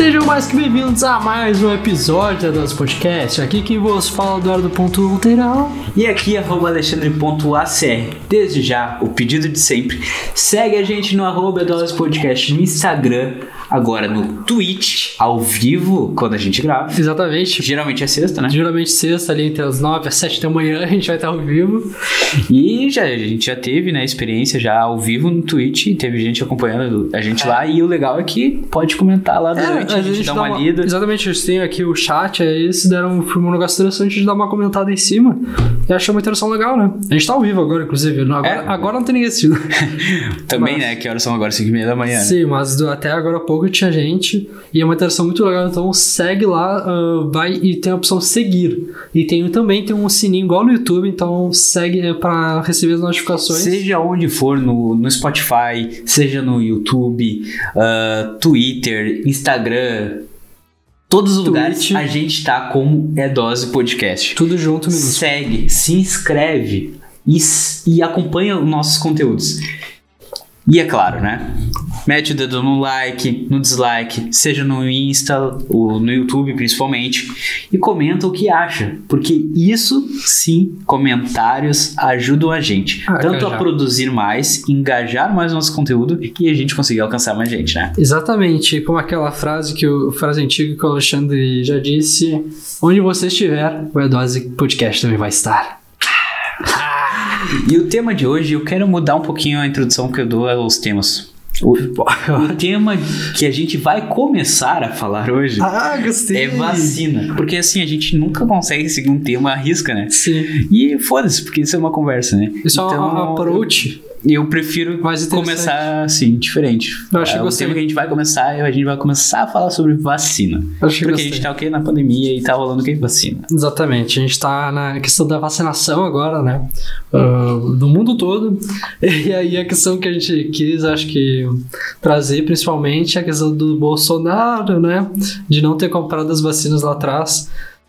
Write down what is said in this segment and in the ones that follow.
Sejam mais que bem-vindos a mais um episódio da Dose Podcast. Aqui quem vos fala é Eduardo Ponto Lateral. E aqui, arroba alexandre.acr. Desde já, o pedido de sempre. Segue a gente no arroba Podcast no Instagram, agora no Twitch, ao vivo, quando a gente grava. Exatamente. Geralmente é sexta, né? Geralmente sexta, ali entre as 9 às 7 da manhã, a gente vai estar ao vivo. E já, a gente já teve, né, experiência já ao vivo no Twitch, teve gente acompanhando a gente lá, e o legal é que pode comentar lá durante, a gente dá uma, lida. Exatamente, eles têm aqui o chat, aí eles deram um negócio interessante de dar uma comentada em cima. E achei uma interação legal, né? A gente tá ao vivo agora, inclusive. Agora, É. agora não tem ninguém assistindo. Também, Mas- né, que horas são agora? 5 e meia da manhã. né? Sim, mas do- até agora há pouco tinha gente e é uma interação muito legal. Então segue lá, ah, vai e tem a opção seguir. E tem também tem um sininho igual no YouTube, então segue é, para receber as notificações. Seja onde for, no, no Spotify, seja no YouTube, ah, Twitter, Instagram, todos os Twitch. lugares a gente tá como É Dose Podcast. Tudo junto, minuto. Segue, se inscreve e, e acompanha os nossos conteúdos. E é claro, né? Mete o dedo no like, no dislike, seja no Insta, ou no YouTube principalmente, e comenta o que acha, porque isso sim, comentários ajudam a gente, Ah, tanto a produzir mais, engajar mais nosso conteúdo e a gente conseguir alcançar mais gente, né? Exatamente, como aquela frase que o frase antiga que o Alexandre já disse: onde você estiver, o E-Dose Podcast também vai estar. E o tema de hoje, eu quero mudar um pouquinho a introdução que eu dou aos temas. O, o tema que a gente vai começar a falar hoje ah, é vacina. Porque assim, a gente nunca consegue seguir um tema à risca, né? Sim, E foda-se, porque isso é uma conversa, né? isso é um approach. Eu prefiro Mais começar assim, diferente. Eu acho que É, o gostei. tema que a gente vai começar, a gente vai começar a falar sobre vacina. Acho que Porque a gente tá o quê? Na pandemia e tá rolando o quê? Vacina. Exatamente, a gente tá na questão da vacinação agora, né? Ah, do mundo todo. E aí a questão que a gente quis, acho que, trazer principalmente é a questão do Bolsonaro, né? De não ter comprado as vacinas lá atrás.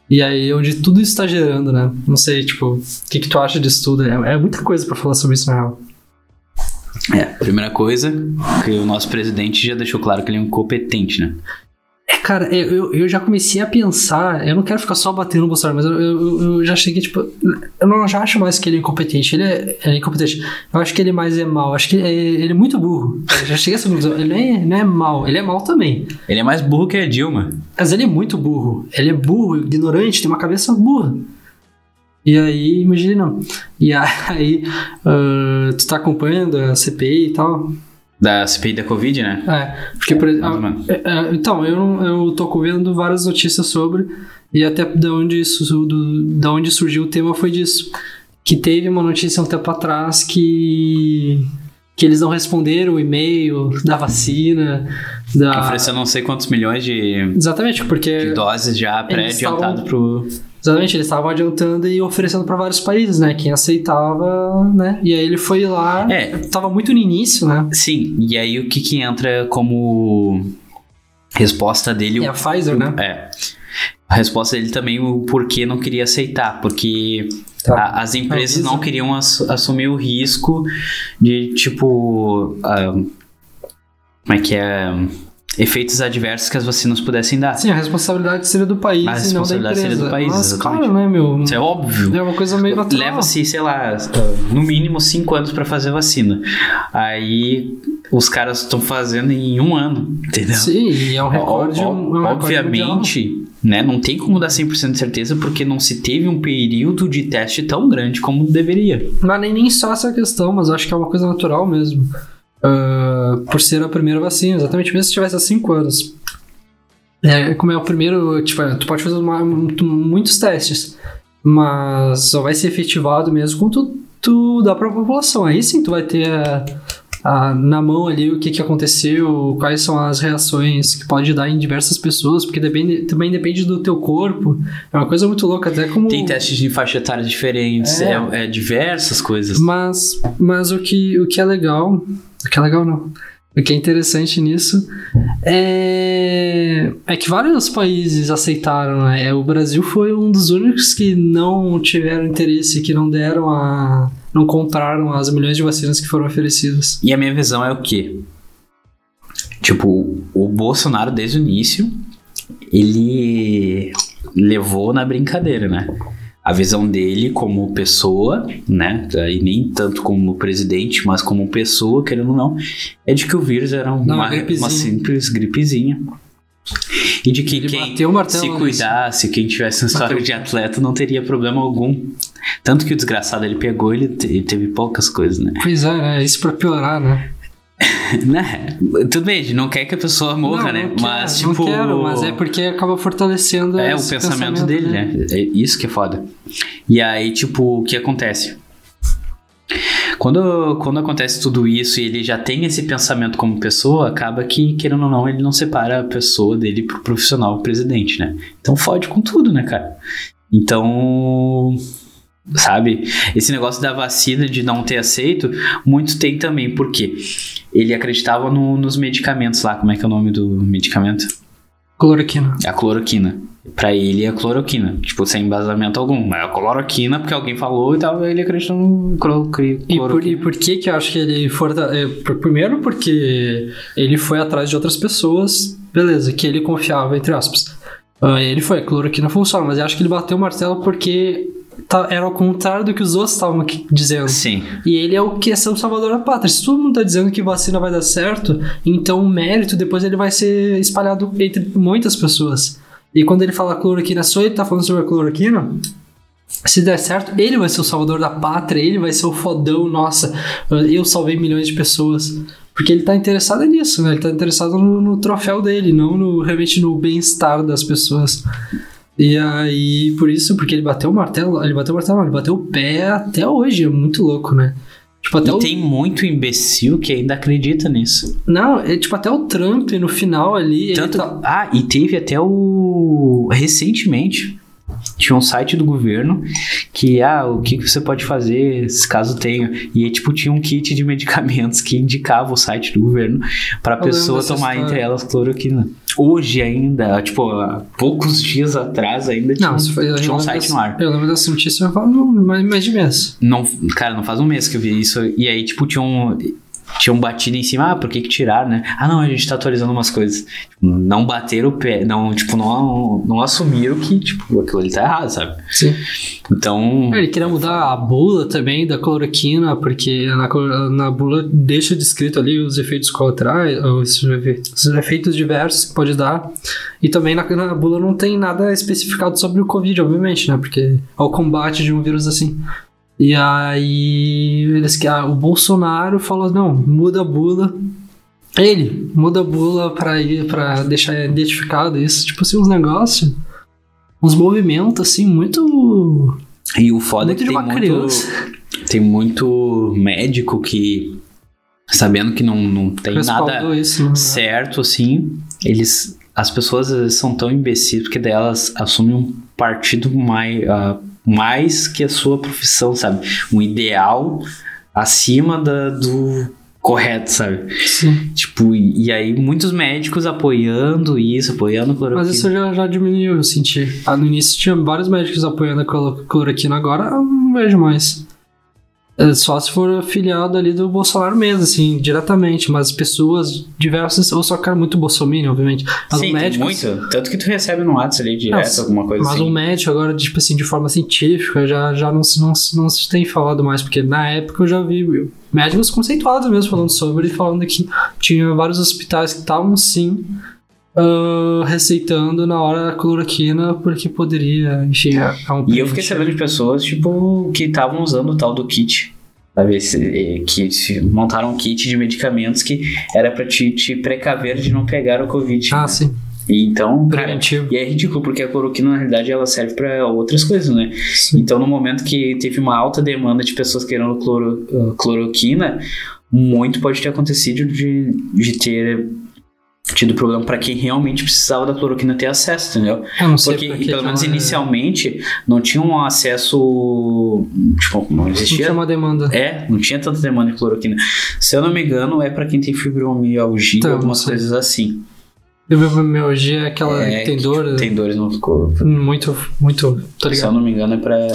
E aí, onde tudo isso tá gerando, né? Não sei, tipo, o que, que tu acha disso tudo? É, é muita coisa pra falar sobre isso, na real. É, primeira coisa, que o nosso presidente já deixou claro que ele é um incompetente, né? É, cara, eu, eu, eu já comecei a pensar. Eu não quero ficar só batendo no Bolsonaro, mas eu, eu, eu já cheguei, tipo. Eu não já acho mais que ele é incompetente. Ele é, é incompetente. Eu acho que ele mais é mal. Acho que é- ele é muito burro. Eu já cheguei a essa conclusão. Ele não é, não é mal. Ele é mal também. Ele é mais burro que a Dilma. Mas ele é muito burro. Ele é burro, ignorante, tem uma cabeça burra. E aí, imagine não. E aí, ah, tu tá acompanhando a CPI e tal. Da CPI da Covid, né? É, porque, por exemplo. É, é, então, eu, eu tô vendo várias notícias sobre, e até da onde, isso, do, da onde surgiu o tema foi disso. Que teve uma notícia um tempo atrás que. que eles não responderam o e-mail da vacina. Da... Oferecendo não sei quantos milhões de, Exatamente, porque. de doses já pré-adiantado estavam- pro. Exatamente, eles estavam adiantando e oferecendo para vários países, né? Quem aceitava, né? E aí ele foi lá. É. Tava muito no início, né? Sim, e aí o que que entra como resposta dele? É a Pfizer, né? É. A resposta dele também, o porquê não queria aceitar, porque Tá. a- as empresas Avisa. não queriam ass- assumir o risco de, tipo. ah, como é que é? Efeitos adversos que as vacinas pudessem dar. Sim, a responsabilidade seria do país A não da responsabilidade seria do país, Mas, exatamente. claro, né, meu? Isso é óbvio. É uma coisa meio natural. Leva-se, sei lá, no mínimo cinco anos pra fazer vacina. Aí os caras estão fazendo em um ano, entendeu? Sim, e é um recorde. Ó- um- é um recorde obviamente, né, não tem como dar 100% de certeza porque não se teve um período de teste tão grande como deveria. Mas nem, nem só essa questão, mas acho que é uma coisa natural mesmo. Ah, por ser a primeira vacina, exatamente mesmo se tivesse há 5 anos. É, como é o primeiro, tipo, tu pode fazer uma- muito- muitos testes, mas só vai ser efetivado mesmo quando tu, tu dá pra população. Aí sim tu vai ter a- a- na mão ali o que, que aconteceu, quais são as reações que pode dar em diversas pessoas, porque depende, também depende do teu corpo. É uma coisa muito louca, até como. Tem testes de faixa etária diferentes, É. é, é diversas coisas. Mas, mas o, que, o que é legal. O que é legal não. O que é interessante nisso é, é que vários países aceitaram. Né? É, O Brasil foi um dos únicos que não tiveram interesse, que não deram a. não compraram as milhões de vacinas que foram oferecidas. E a minha visão é o quê? Tipo, o Bolsonaro desde o início, ele levou na brincadeira, né? A visão dele como pessoa, né? E nem tanto como presidente, mas como pessoa, querendo ou não, é de que o vírus era uma, Não, uma, gripezinha. simples gripezinha. E de que Ele quem se cuidasse, quem tivesse um histórico de atleta, não teria problema algum. Tanto que o desgraçado ele pegou, ele, te- ele teve poucas coisas, né? Pois é, né? Isso pra piorar, né? né? Tudo bem, a gente não quer que a pessoa morra, não, né? não quero, mas, tipo. Não quero, mas é porque acaba fortalecendo É o esse pensamento, dele, né? É isso que é foda. E aí, tipo, o que acontece? Quando, quando acontece tudo isso e ele já tem esse pensamento como pessoa, acaba que, querendo ou não, ele não separa a pessoa dele pro profissional presidente, né? Então fode com tudo, né, cara? Então. Sabe? Esse negócio da vacina de não ter aceito, muito tem também, porque ele acreditava no- nos medicamentos lá. Como é que é o nome do medicamento? Cloroquina. A cloroquina. Pra ele é cloroquina. Tipo, sem embasamento algum. É cloroquina, porque alguém falou e tal, ele acreditou no cloro- E por, cloroquina. e por que que eu acho que ele é, por- primeiro porque ele foi atrás de outras pessoas, beleza, que ele confiava, entre aspas. Ah, ele foi, cloroquina funciona, mas eu acho que ele bateu o martelo porque tá- era ao contrário do que os outros estavam dizendo. Sim. E ele é o que é ser o salvador da pátria. Se todo mundo tá dizendo que vacina vai dar certo, então o mérito depois ele vai ser espalhado entre muitas pessoas. E quando ele fala cloroquina, só ele tá falando sobre a cloroquina, se der certo, ele vai ser o salvador da pátria, ele vai ser o fodão, nossa, eu salvei milhões de pessoas. Porque ele tá interessado nisso, né? Ele tá interessado no, no troféu dele, não no, realmente no bem-estar das pessoas. E aí, por isso, porque ele bateu o martelo, ele bateu o martelo, ele bateu o pé até hoje, é muito louco, né? Tipo, até E o. tem muito imbecil que ainda acredita nisso. Não, é tipo até o Trump no final ali. Tanto... Ele tá... Ah, e teve até o. Recentemente. Tinha um site do governo que, ah, o que você pode fazer se caso tenha. E tipo, tinha um kit de medicamentos que indicava o site do governo pra lembro pessoa tomar história. entre elas cloroquina. Hoje ainda, tipo, há poucos dias atrás ainda tinha, Não, foi. tinha um site dessa- no ar. Eu lembro dessa notícia faz mais, mais de mês. Não, cara, não faz um mês que eu vi isso. E aí, tipo, tinha um. Tinham batido em cima, ah, por que que tiraram, né? Ah, não, a gente tá atualizando umas coisas. Não bateram o pé, não, tipo, não, não assumiram que, tipo, aquilo ali tá errado, sabe? Sim. Então, Ele queria mudar a bula também da cloroquina, porque na, na bula deixa descrito ali os efeitos colaterais, os, os efeitos diversos que pode dar. E também na, na bula não tem nada especificado sobre o Covid, obviamente, né? Porque é o combate de um vírus assim. E aí eles que ah, o Bolsonaro falou não, muda a bula. Ele muda a bula pra ir para deixar identificado isso, tipo assim uns negócios, uns movimentos assim muito e o foda é muito que de tem uma muito, tem muito médico que, sabendo que não, não tem respaldou nada isso, né? certo, assim, eles. As pessoas às vezes, são tão imbecis porque daí elas assumem um partido mais, ah, mais que a sua profissão, sabe? Um ideal acima da, do correto, sabe? Sim. Tipo, e, e aí muitos médicos apoiando isso, apoiando a cloroquina. Mas isso já, já diminuiu, eu senti. Ah, no início tinha vários médicos apoiando a cloro- cloroquina, agora eu não vejo mais. É só se for afiliado ali do Bolsonaro mesmo, assim, diretamente, mas pessoas diversas, ou só cara muito bolsominion, obviamente. Mas Sim, um médico. muito. Tanto que tu recebe no WhatsApp ali direto, Nossa, alguma coisa Mas assim. um médico agora, tipo assim, de forma científica, já, já não, se- não, não se tem falado mais, porque na época eu já vi médicos conceituados mesmo falando sobre, falando que tinha vários hospitais que estavam sim ah, receitando na hora a cloroquina, porque poderia, enfim, é é um E eu fiquei sabendo de pessoas, tipo, que estavam usando o tal do kit. Sabe? Esse, eh, que se- montaram um kit de medicamentos que era pra te, te precaver de não pegar o Covid. Ah, né? sim, E então, cara, preventivo. e é ridículo, porque a cloroquina, na realidade, ela serve pra outras coisas, né? Sim. Então, no momento que teve uma alta demanda de pessoas querendo cloro, uh, cloroquina, muito pode ter acontecido de, de ter tido problema pra quem realmente precisava da cloroquina ter acesso, entendeu? Eu não sei Porque, porque pelo menos ela- inicialmente, não tinha um acesso. Tipo, não Não existia. tinha uma demanda. É, não tinha tanta demanda de cloroquina. Se eu não me engano, é pra quem tem fibromialgia, Então, algumas não coisas assim. Fibromialgia é aquela É, que tem dor, tipo, tem dores no corpo. muito, muito, tá Se eu ligado? não me engano, é pra,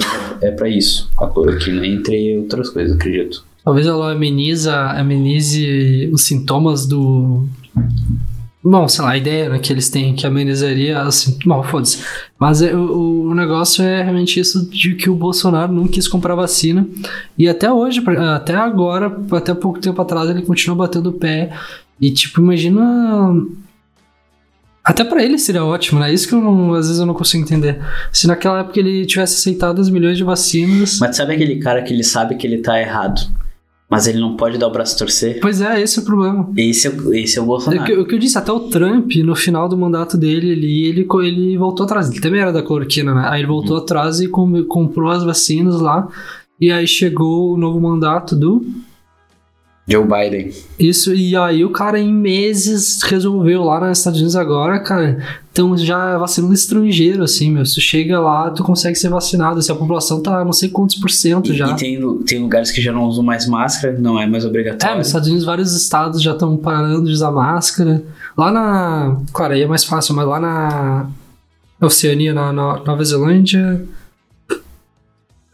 é pra isso, a cloroquina, entre outras coisas, acredito. Talvez ela ameniza, amenize os sintomas do Bom, sei lá, a ideia né, que eles têm que amenizaria, assim, bom, foda-se. Mas é, o, o negócio é realmente isso de que o Bolsonaro não quis comprar vacina. E até hoje, até agora, até pouco tempo atrás, ele continua batendo o pé. E, tipo, imagina. Até pra ele seria ótimo, né? Isso que não- às vezes eu não consigo entender. Se naquela época ele tivesse aceitado as milhões de vacinas. Mas sabe aquele cara que ele sabe que ele tá errado, mas ele não pode dar o braço a torcer? Pois é, esse é o problema. Esse é, o- esse é o É o Bolsonaro. que, o que eu disse, até o Trump, no final do mandato dele, ele, ele, ele voltou atrás. Ele também era da cloroquina, né? Aí ele voltou atrás e com- comprou as vacinas lá. E aí chegou o novo mandato do. Joe Biden. Isso, e aí o cara em meses resolveu lá nos Estados Unidos agora, cara. Então já vacinando estrangeiro, assim, meu. Tu chega lá, tu consegue ser vacinado. Se a população tá não sei quantos por cento E, já. e tem, tem lugares que já não usam mais máscara, não é mais É, obrigatório. nos Estados Unidos vários estados já estão parando de usar máscara. Lá na. Claro, aí é mais fácil, mas lá na Oceania, na, na Nova Zelândia.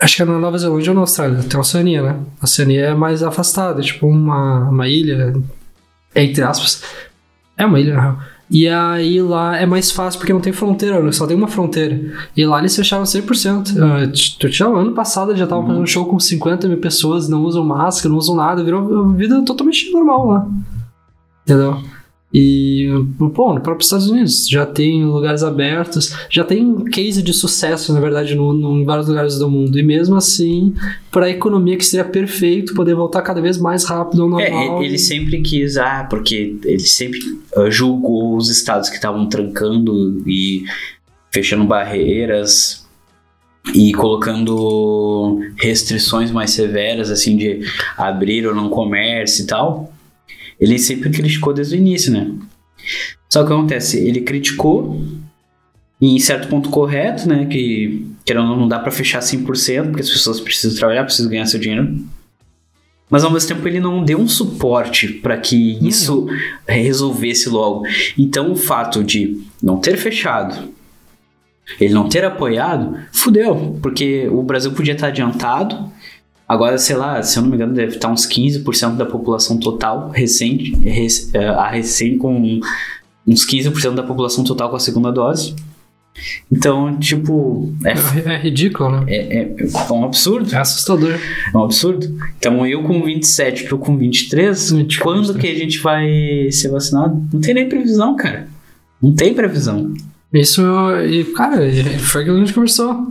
Acho que é na Nova Zelândia ou na Austrália. Tem a Oceania, né? A Oceania é mais afastada, é tipo uma, uma ilha, entre aspas. É uma ilha, na real. E aí lá é mais fácil porque não tem fronteira, né? só tem uma fronteira. E lá eles fecharam 100%. Uh, t- tu tinha ano passado já tava fazendo show com 50 mil pessoas, não usam máscara, não usam nada, virou vida totalmente normal lá. Entendeu? E, pô, no próprio Estados Unidos já tem lugares abertos, já tem case de sucesso, na verdade, no, no- em vários lugares do mundo. E mesmo assim, para a economia que seria perfeito poder voltar cada vez mais rápido ao normal. É, ele sempre quis, ah, porque ele sempre ah, julgou os estados que estavam trancando e fechando barreiras e colocando restrições mais severas, assim, de abrir ou não comércio e tal. Ele sempre criticou desde o início, né? Só que o que acontece, ele criticou em certo ponto correto, né? Que, que não, dá pra fechar 100%, porque as pessoas precisam trabalhar, precisam ganhar seu dinheiro. Mas ao mesmo tempo ele não deu um suporte para que isso resolvesse logo. Então o fato de não ter fechado, ele não ter apoiado, fudeu, porque o Brasil podia estar adiantado. Agora, sei lá, se eu não me engano, deve estar uns 15% da população total recente, rec- eh, a recém com uns 15% da população total com a segunda dose. Então, tipo, é, É, é ridículo, né? é, é, é um absurdo. É assustador. É um absurdo. Então, eu com 27, tu com 23, 23, quando né? que a gente vai ser vacinado? Não tem nem previsão, cara. Não tem previsão. Isso, e, cara, foi aquilo que a gente conversou.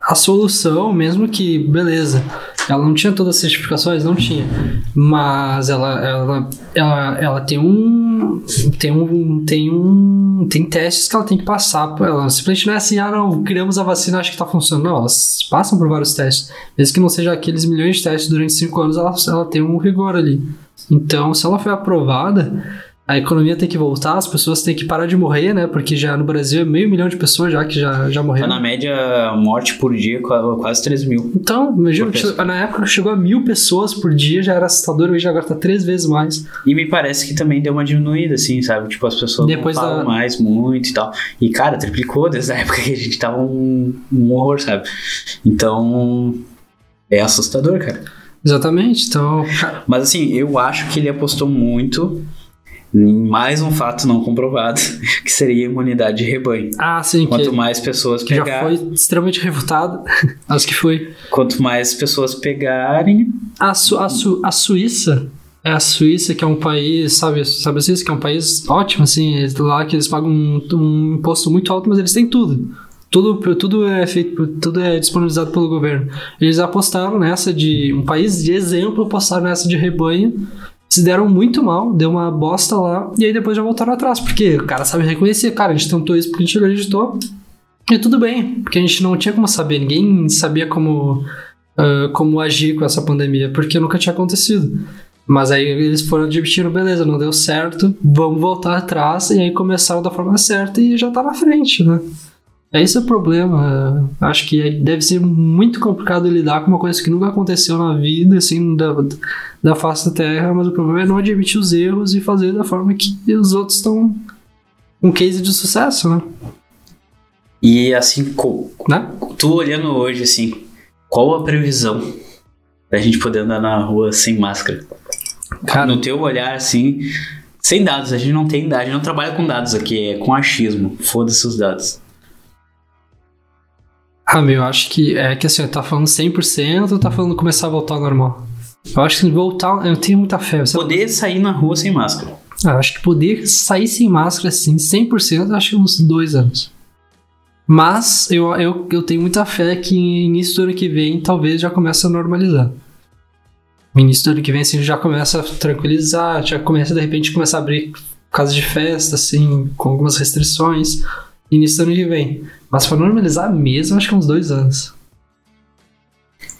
A solução, mesmo que, beleza, ela não tinha todas as certificações, não tinha. Mas ela, ela, ela, ela tem um. Tem um. Tem um. Tem testes que ela tem que passar por ela. Simplesmente não é assim, ah, não, criamos a vacina, acho que tá funcionando. Não, elas passam por vários testes. Mesmo que não seja aqueles milhões de testes durante cinco anos, ela, ela tem um rigor ali. Então, se ela foi aprovada, a economia tem que voltar, as pessoas têm que parar de morrer, né? Porque já no Brasil é meio milhão de pessoas já que já, já Tá morreram. na média, morte por dia, qua- quase 3 mil. Então, imagina, na época chegou a mil pessoas por dia, já era assustador, hoje agora tá três vezes mais. E me parece que também deu uma diminuída, assim, sabe? Tipo, as pessoas Depois não falam da- mais muito e tal. E, cara, triplicou desde a época que a gente tava um, um horror, sabe? Então, é assustador, cara. Exatamente, então. Mas assim, eu acho que ele apostou muito mais um fato não comprovado, que seria a imunidade de rebanho. Ah, sim, Quanto mais pessoas que já pegarem, foi extremamente refutado. Acho que foi. quanto mais pessoas pegarem, A, Su, a, Su, a Suíça. É a Suíça, que é um país, sabe, sabe a Suíça, que é um país ótimo, assim, eles- lá que eles pagam um, um imposto muito alto, mas eles têm tudo. Tudo, tudo é feito, tudo é disponibilizado pelo governo. Eles apostaram nessa de um país de exemplo, apostaram nessa de rebanho, se deram muito mal, deu uma bosta lá, e aí depois já voltaram atrás, porque o cara sabe reconhecer, cara, a gente tentou isso porque a gente acreditou, e tudo bem, porque a gente não tinha como saber, ninguém sabia como, ah, como agir com essa pandemia, porque nunca tinha acontecido. Mas aí eles foram admitindo, beleza, não deu certo, vamos voltar atrás, e aí começaram da forma certa e já tá na frente, né? Esse é o problema. Acho que deve ser muito complicado lidar com uma coisa que nunca aconteceu na vida, assim, da, da face da Terra, mas o problema é não admitir os erros e fazer da forma que os outros estão um case de sucesso, né? e assim, co- né? tu olhando hoje, assim, qual a previsão da gente poder andar na rua sem máscara? Cara, No teu olhar, assim, Sem dados, a gente não tem dados, a gente não trabalha com dados aqui, é com achismo. Foda-se os dados. Ah, meu, eu acho que é que assim, tá falando 100% ou tá falando começar a voltar ao normal? Eu acho que voltar, eu tenho muita fé. Poder sair na rua sem máscara. Ah, eu acho que poder sair sem máscara, assim, 100%, eu acho que uns dois anos. Mas eu, eu, eu tenho muita fé que início do ano que vem talvez já comece a normalizar. No início do ano que vem, assim, já começa a tranquilizar, já começa de repente começar a abrir casas de festa, assim, com algumas restrições. Início do ano que vem. Mas pra normalizar mesmo, acho que uns dois anos.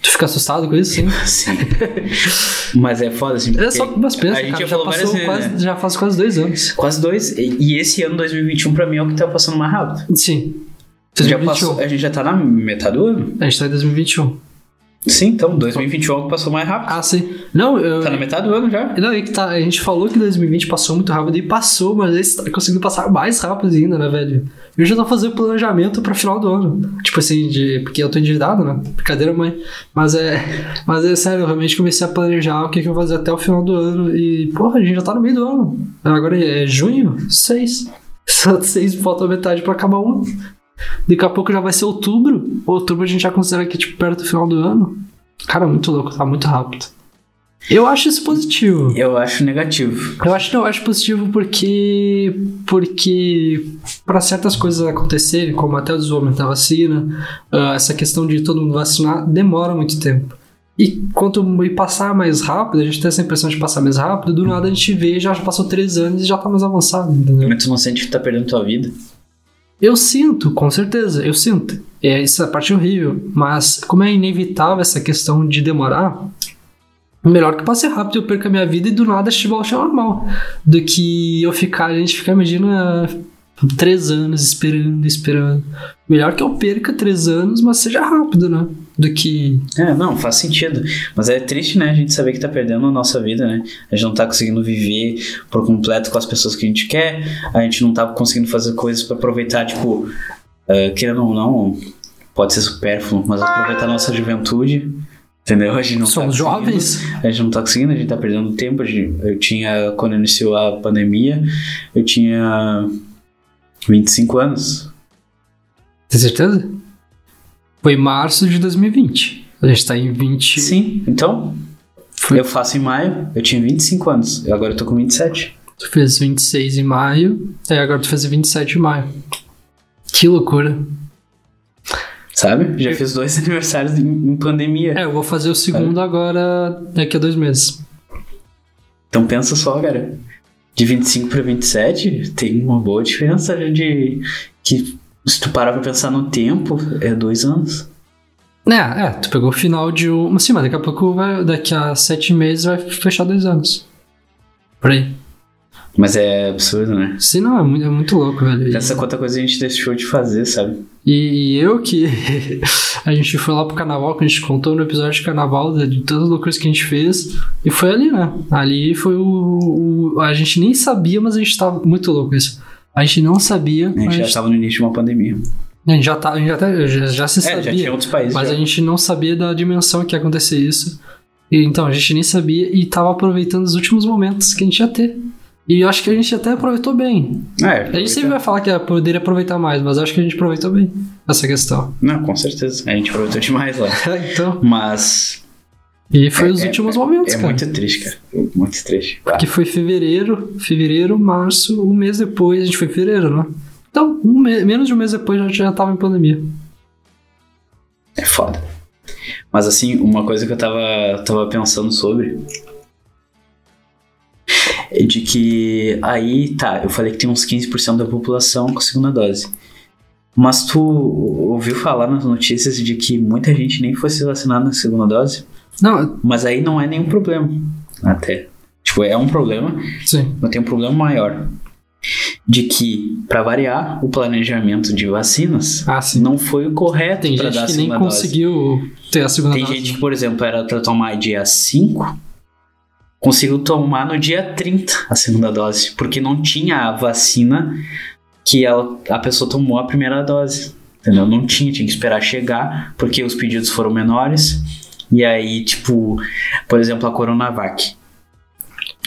Tu fica assustado com isso, sim? Sim. Mas é foda, assim. É só mas pensa, a gente cara, já já, passou vezes, quase, né? já faz quase dois anos. Quase dois. E esse ano 2021 pra mim é o que tá passando mais rápido. Sim. Já 2021. passou, a gente já tá na metade do ano? A gente tá em 2021. Sim, então 2021 é passou mais rápido. Ah, sim. Não, eu. Tá na metade do ano já. Não, é que tá, a gente falou que 2020 passou muito rápido e passou, mas esse tá conseguindo passar mais rápido ainda, né, velho? Eu já tô fazendo planejamento pra final do ano. Tipo assim, de, porque eu tô endividado, né? Brincadeira, mãe. Mas é, mas é sério, eu realmente comecei a planejar o que, que eu vou fazer até o final do ano. E, porra, a gente já tá no meio do ano. Agora é junho? Seis. Só seis, falta metade pra acabar ano. Daqui a pouco já vai ser outubro. Outubro a gente já considera que, tipo, perto do final do ano. Cara, muito louco, tá muito rápido. Eu acho isso positivo. Eu acho negativo. Eu acho que eu acho positivo porque porque para certas coisas acontecerem, como até o desenvolvimento da vacina, ah, essa questão de todo mundo vacinar demora muito tempo. E quanto e passar mais rápido, a gente tem essa impressão de passar mais rápido, do nada a gente vê, já passou três anos e já tá mais avançado, entendeu? Mas tu não sente que tá perdendo tua vida? Eu sinto, com certeza, eu sinto. É, essa parte é horrível, mas como é inevitável essa questão de demorar, melhor que passe rápido eu perca minha vida e do nada volte ao normal. Do que eu ficar, a gente ficar, imagina, três anos esperando, esperando. Melhor que eu perca três anos, mas seja rápido, né? Do que. É, não, faz sentido. Mas é triste, né? A gente saber que tá perdendo a nossa vida, né? A gente não tá conseguindo viver por completo com as pessoas que a gente quer. A gente não tá conseguindo fazer coisas pra aproveitar, tipo, eh, querendo ou não, pode ser supérfluo, mas aproveitar a nossa juventude. Entendeu? A gente não Somos tá jovens. A gente não tá conseguindo, a gente tá perdendo tempo. Gente- Eu tinha, quando iniciou a pandemia, eu tinha 25 anos. Tem certeza? Foi março de 2020. A gente tá em 20. Sim, então, Foi- eu faço em maio, eu tinha 25 anos, e agora eu tô com 27. Tu fez 26 em maio, e agora tu fez 27 em maio. Que loucura. Sabe? Já fiz dois aniversários em, em pandemia. É, eu vou fazer o segundo agora daqui a dois meses. Então pensa só, cara. De 25 pra 27, tem uma boa diferença de. Que se tu parar pra pensar no tempo, é dois anos. É, é, tu pegou o final de um. Sim, mas daqui a pouco vai. Daqui a sete meses vai fechar dois anos. Por aí. Mas é absurdo, né? Sim, não, é muito, é muito louco, velho. E, Pensa quanta coisa a gente deixou de fazer, sabe? e eu que. a gente foi lá pro carnaval, que a gente contou no episódio de carnaval, de todas as loucuras que a gente fez. E foi ali, né? Ali foi o. o- a gente nem sabia, mas a gente tava. Muito louco isso. A gente não sabia. A gente mas já tava no início de uma pandemia. A gente já, tá, a gente até- já, já se É, já sabia. tinha outros países. Mas já. a gente não sabia da dimensão que ia acontecer isso. E, então, a gente nem sabia e tava aproveitando os últimos momentos que a gente ia ter. E eu acho que a gente até aproveitou bem. É, A gente sempre vai falar que poderia aproveitar mais, mas acho que a gente aproveitou bem essa questão. Não, com certeza. A gente aproveitou demais lá. então. Mas. E foi é- os é- últimos é, momentos, É cara. muito triste, cara. Muito triste. Que foi fevereiro, fevereiro, março, um mês depois, a gente foi em fevereiro, né? Então, um me- menos de um mês depois a gente já tava em pandemia. É foda. Mas assim, uma coisa que eu tava, tava pensando sobre é de que aí, tá, eu falei que tem uns 15% da população com segunda dose. Mas tu ouviu falar nas notícias de que muita gente nem foi se vacinar na segunda dose? Não, Mas aí não é nenhum problema, até. Tipo, é um problema, sim. mas tem um problema maior. De que, pra variar, o planejamento de vacinas Ah, não foi o correto Tem pra gente dar a que nem segunda dose. conseguiu ter a segunda Tem dose. gente que, por exemplo, era pra tomar dia 5, conseguiu tomar no dia 30 a segunda dose, porque não tinha a vacina que ela, a pessoa tomou a primeira dose. Entendeu? Não tinha, tinha que esperar chegar, porque os pedidos foram menores. E aí, tipo, por exemplo, a Coronavac.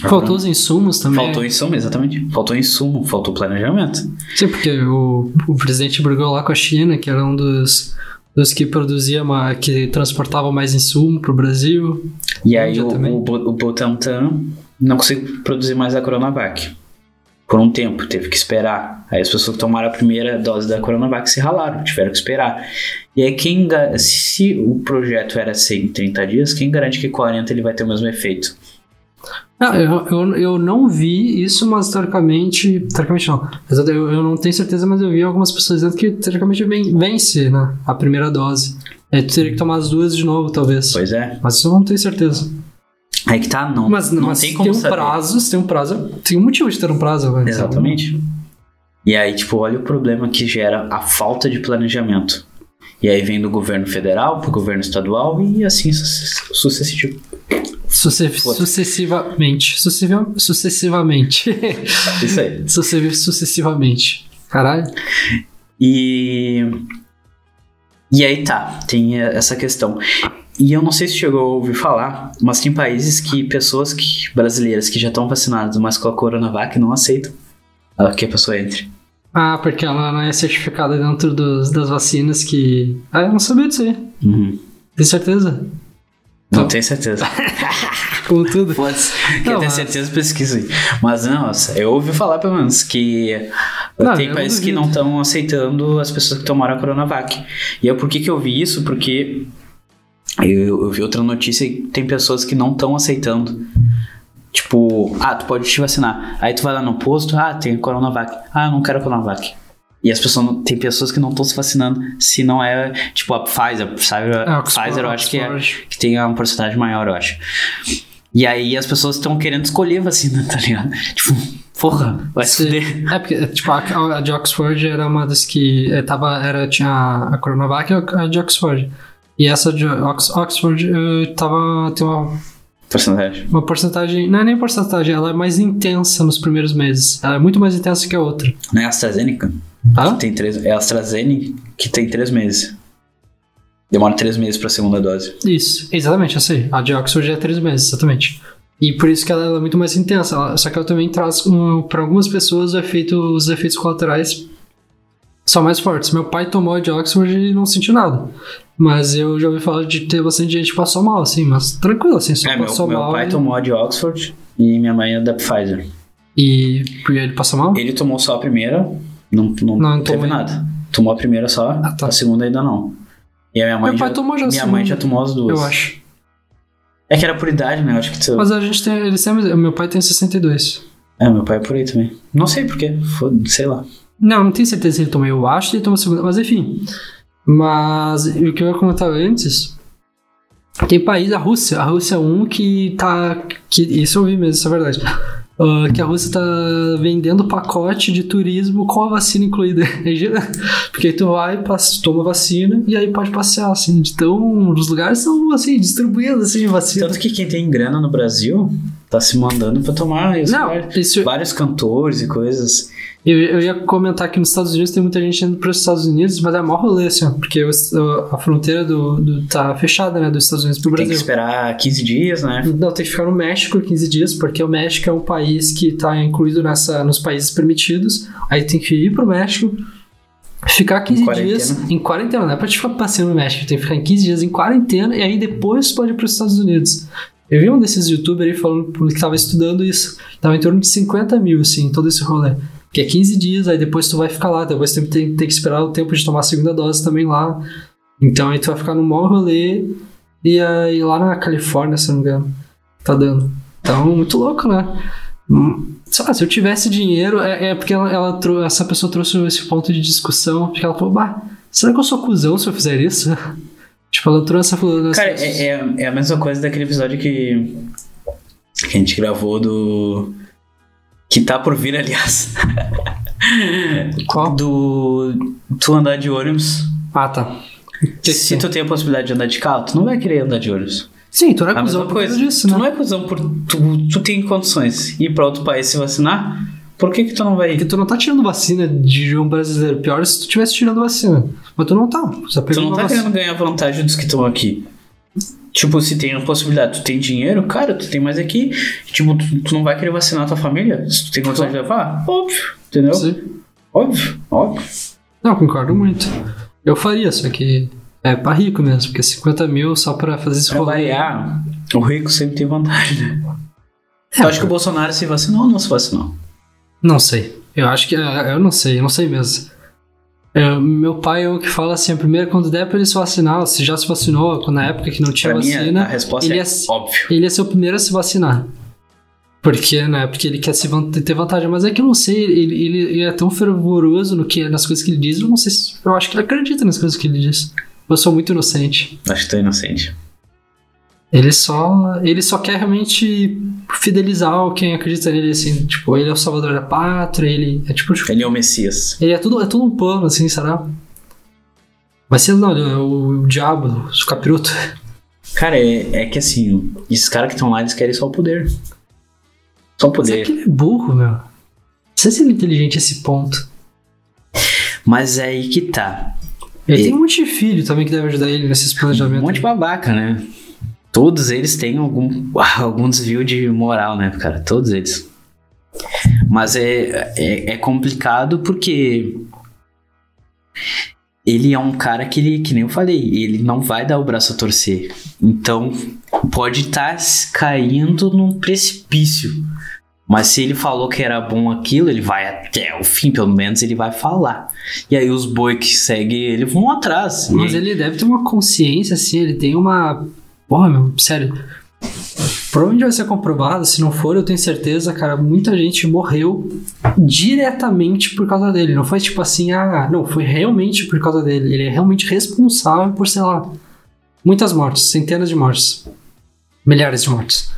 Faltou os insumos também. Faltou insumo, exatamente. Faltou insumo, faltou planejamento. Sim, porque o, o presidente brigou lá com a China, que era um dos, dos que produzia, ma- que transportava mais insumo pro Brasil. E aí o, também. o, o Butantan não conseguiu produzir mais a Coronavac. Por um tempo, teve que esperar. Aí as pessoas que tomaram a primeira dose da Coronavac se ralaram, tiveram que esperar. E aí quem se o projeto era 130 dias, quem garante que 40 ele vai ter o mesmo efeito? Ah, eu, eu, eu não vi isso, mas teoricamente. Teoricamente não. Eu, eu não tenho certeza, mas eu vi algumas pessoas dizendo que teoricamente ven- vence, né? A primeira dose. Aí tu teria que tomar as duas de novo, talvez. Pois é. Mas isso eu não tenho certeza. Aí que tá, não. Mas, não mas tem tem, como um saber. prazo, se tem um prazo, tem um motivo de ter um prazo. velho. Exatamente. E aí, tipo, olha o problema que gera a falta de planejamento. E aí vem do governo federal pro governo estadual e assim suce- sucessivo. Sucessivamente. Sucessiva- sucessivamente. Isso aí. Suce- sucessivamente. Caralho. E. E aí tá, tem essa questão. E eu não sei se chegou a ouvir falar, mas tem países que pessoas que, brasileiras que já estão vacinadas, mas com a Coronavac não aceitam ah, que a pessoa entre. Ah, porque ela não é certificada dentro dos, das vacinas que. Ah, eu não sabia disso aí. Uhum. Tem certeza? Não tenho certeza. Como tudo. Não, ter mas- certeza, pesquisa aí. Mas não, eu ouvi falar pelo menos que Não, tem países que não estão aceitando as pessoas que tomaram a Coronavac. E eu, por que que eu vi isso? Porque eu, eu vi outra notícia e tem pessoas que não estão aceitando. Tipo, ah, tu pode te vacinar. Aí tu vai lá no posto, ah, tem Coronavac. Ah, eu não quero Coronavac. E as pessoas tem pessoas que não estão se vacinando se não é, tipo, a Pfizer, sabe? É, A Oxford- Pfizer eu acho que é, que tem uma porcentagem maior, eu acho. E aí as pessoas estão querendo escolher vacina, tá ligado? Tipo, porra, vai se fuder. É porque, tipo, a, a de Oxford era uma das que eh, tava, era, tinha a Coronavac e a de Oxford. E essa de Ox- Oxford eh, tava, tem uma, Porcentagem. uma porcentagem, não é nem porcentagem, ela é mais intensa nos primeiros meses. Ela é muito mais intensa que a outra. Não é a AstraZeneca? Tá? Tem três, é a AstraZeneca que tem três meses. Demora três meses pra segunda dose. Isso, exatamente, eu sei. A de Oxford é três meses, exatamente. E por isso que ela, ela é muito mais intensa. Ela- só que ela também traz, um, para algumas pessoas, efeito, os efeitos colaterais são mais fortes. Meu pai tomou de Oxford e não sentiu nada. Mas eu já ouvi falar de ter bastante gente que passou mal, assim, mas tranquilo, assim, só É, meu, passou meu mal. pai e, tomou de Oxford e minha mãe a da Pfizer. E e ele passou mal? Ele tomou só a primeira, não, não, Não, teve tomou nada. Tomou a primeira só, Ah, tá. a segunda ainda não. E a minha mãe Meu pai já, tomou já minha mãe segunda, já tomou as duas. Eu acho. É que era por idade, né? Eu acho que tu... Mas a gente tem. Eles têm, meu pai tem 62. É, meu pai é por aí também. Não sei porquê, sei lá. Não, não tenho certeza se ele tomou. Eu acho que ele tomou a segunda, mas enfim. Mas o que eu ia comentar antes. Tem país, a Rússia. A Rússia é um que tá. Que, isso eu vi mesmo, isso é verdade. Ah, que a Rússia tá vendendo pacote de turismo com a vacina incluída. Porque aí tu vai, passa, toma vacina e aí pode passear, assim. Então, os lugares são, assim, distribuídos, assim, vacina. Tanto que quem tem grana no Brasil tá se mandando pra tomar. Não, isso, Vários cantores e coisas. Eu, eu ia comentar que nos Estados Unidos tem muita gente indo para os Estados Unidos, mas é maior rolê, assim, ó, porque os- a fronteira do, do- tá fechada, né, dos Estados Unidos pro Tem que Brasil. esperar 15 dias, né? Não, tem que ficar no México 15 dias, porque o México é um país que tá incluído nessa, nos países permitidos. Aí tem que ir pro México, ficar 15 quarentena. dias em quarentena. Não é pra te ficar passeando no México, tem que ficar em 15 dias em quarentena e aí depois pode ir pros Estados Unidos. Eu vi um desses youtubers aí falando que tava estudando isso. Tava em torno de 50 mil, assim, todo esse rolê. Que é 15 dias, aí depois tu vai ficar lá, depois tem, tem, tem que esperar o tempo de tomar a segunda dose também lá. Então aí tu vai ficar no maior rolê e aí lá na Califórnia, se não me engano, tá dando. Então, muito louco, né? Hum, Sei lá, se eu tivesse dinheiro, é, é porque ela, ela trou- essa pessoa trouxe esse ponto de discussão, porque ela falou, bah, será que eu sou cuzão se eu fizer isso? tipo, ela trouxe falou Cara, é, é, é a mesma coisa daquele episódio que, que a gente gravou do. Que tá por vir, aliás. Qual? Do. Tu andar de ônibus. Ah, tá. Se tu tem a possibilidade de andar de carro, tu não vai querer andar de ônibus. Sim, tu não é cuzão por coisa. disso, tu né? não é cuzão por. Tu, tu tem condições de ir pra outro país se vacinar. Por que, que tu não vai Porque ir? tu não tá tirando vacina de um brasileiro. Pior é se tu tivesse tirando vacina. Mas tu não tá. Tu não tá vacina. querendo ganhar vantagem dos que estão aqui. Tipo, se tem a possibilidade, tu tem dinheiro, cara, tu tem mais aqui. Tipo, tu, tu não vai querer vacinar tua família? Se tu tem condição de levar? Óbvio, entendeu? Sim. Óbvio, óbvio. Não, concordo muito. Eu faria, só que é pra rico mesmo, porque 50 mil só pra fazer esse Pra variar, o rico sempre tem vantagem, né? É, Eu acho que o Bolsonaro se vacinou ou não se vacinou? Não sei. Eu acho que. é, Eu não sei, eu não sei mesmo. É, meu pai é o que fala assim: primeiro, quando der pra ele se vacinar, se já se vacinou, na época que não tinha Pra mim, a- vacina, a resposta ele é se- óbvio. ele ia ser o primeiro a se vacinar. Porque, né? Porque ele quer se ter vantagem. Mas é que eu não sei, ele, ele, ele é tão fervoroso no que, nas coisas que ele diz, eu não sei se. Eu acho que ele acredita nas coisas que ele diz. Eu sou muito inocente. Acho que tô inocente. Ele só. Ele só quer realmente fidelizar quem acredita nele, assim. Tipo, ele é o salvador da pátria, ele. É tipo. tipo, Ele é o Messias. Ele é tudo, é tudo um plano, assim, será? Vai ser, não, ele é o, o diabo, o capiroto. Cara, é, é que assim, esses caras que estão lá, eles querem só o poder. Só o Mas é poder. que ele é burro, meu. Não sei se ele é inteligente a esse ponto. Mas é aí que tá. Ele E- tem um monte de filho também que deve ajudar ele nesses Um planejamentos. monte de babaca, né? Todos eles têm algum, algum desvio de moral, né, cara? Todos eles. Mas é, é, é complicado porque ele é um cara que ele, que nem eu falei, ele não vai dar o braço a torcer. Então pode estar caindo num precipício. Mas se ele falou que era bom aquilo, ele vai até o fim, pelo menos ele vai falar. E aí os boi que seguem ele vão atrás. E Mas aí- ele deve ter uma consciência, assim, ele tem uma. Porra, meu, sério. Provavelmente vai ser comprovado, se não for, eu tenho certeza, cara, muita gente morreu diretamente por causa dele. Não foi tipo assim, ah, não, foi realmente por causa dele. Ele é realmente responsável por, sei lá, muitas mortes, centenas de mortes, milhares de mortes.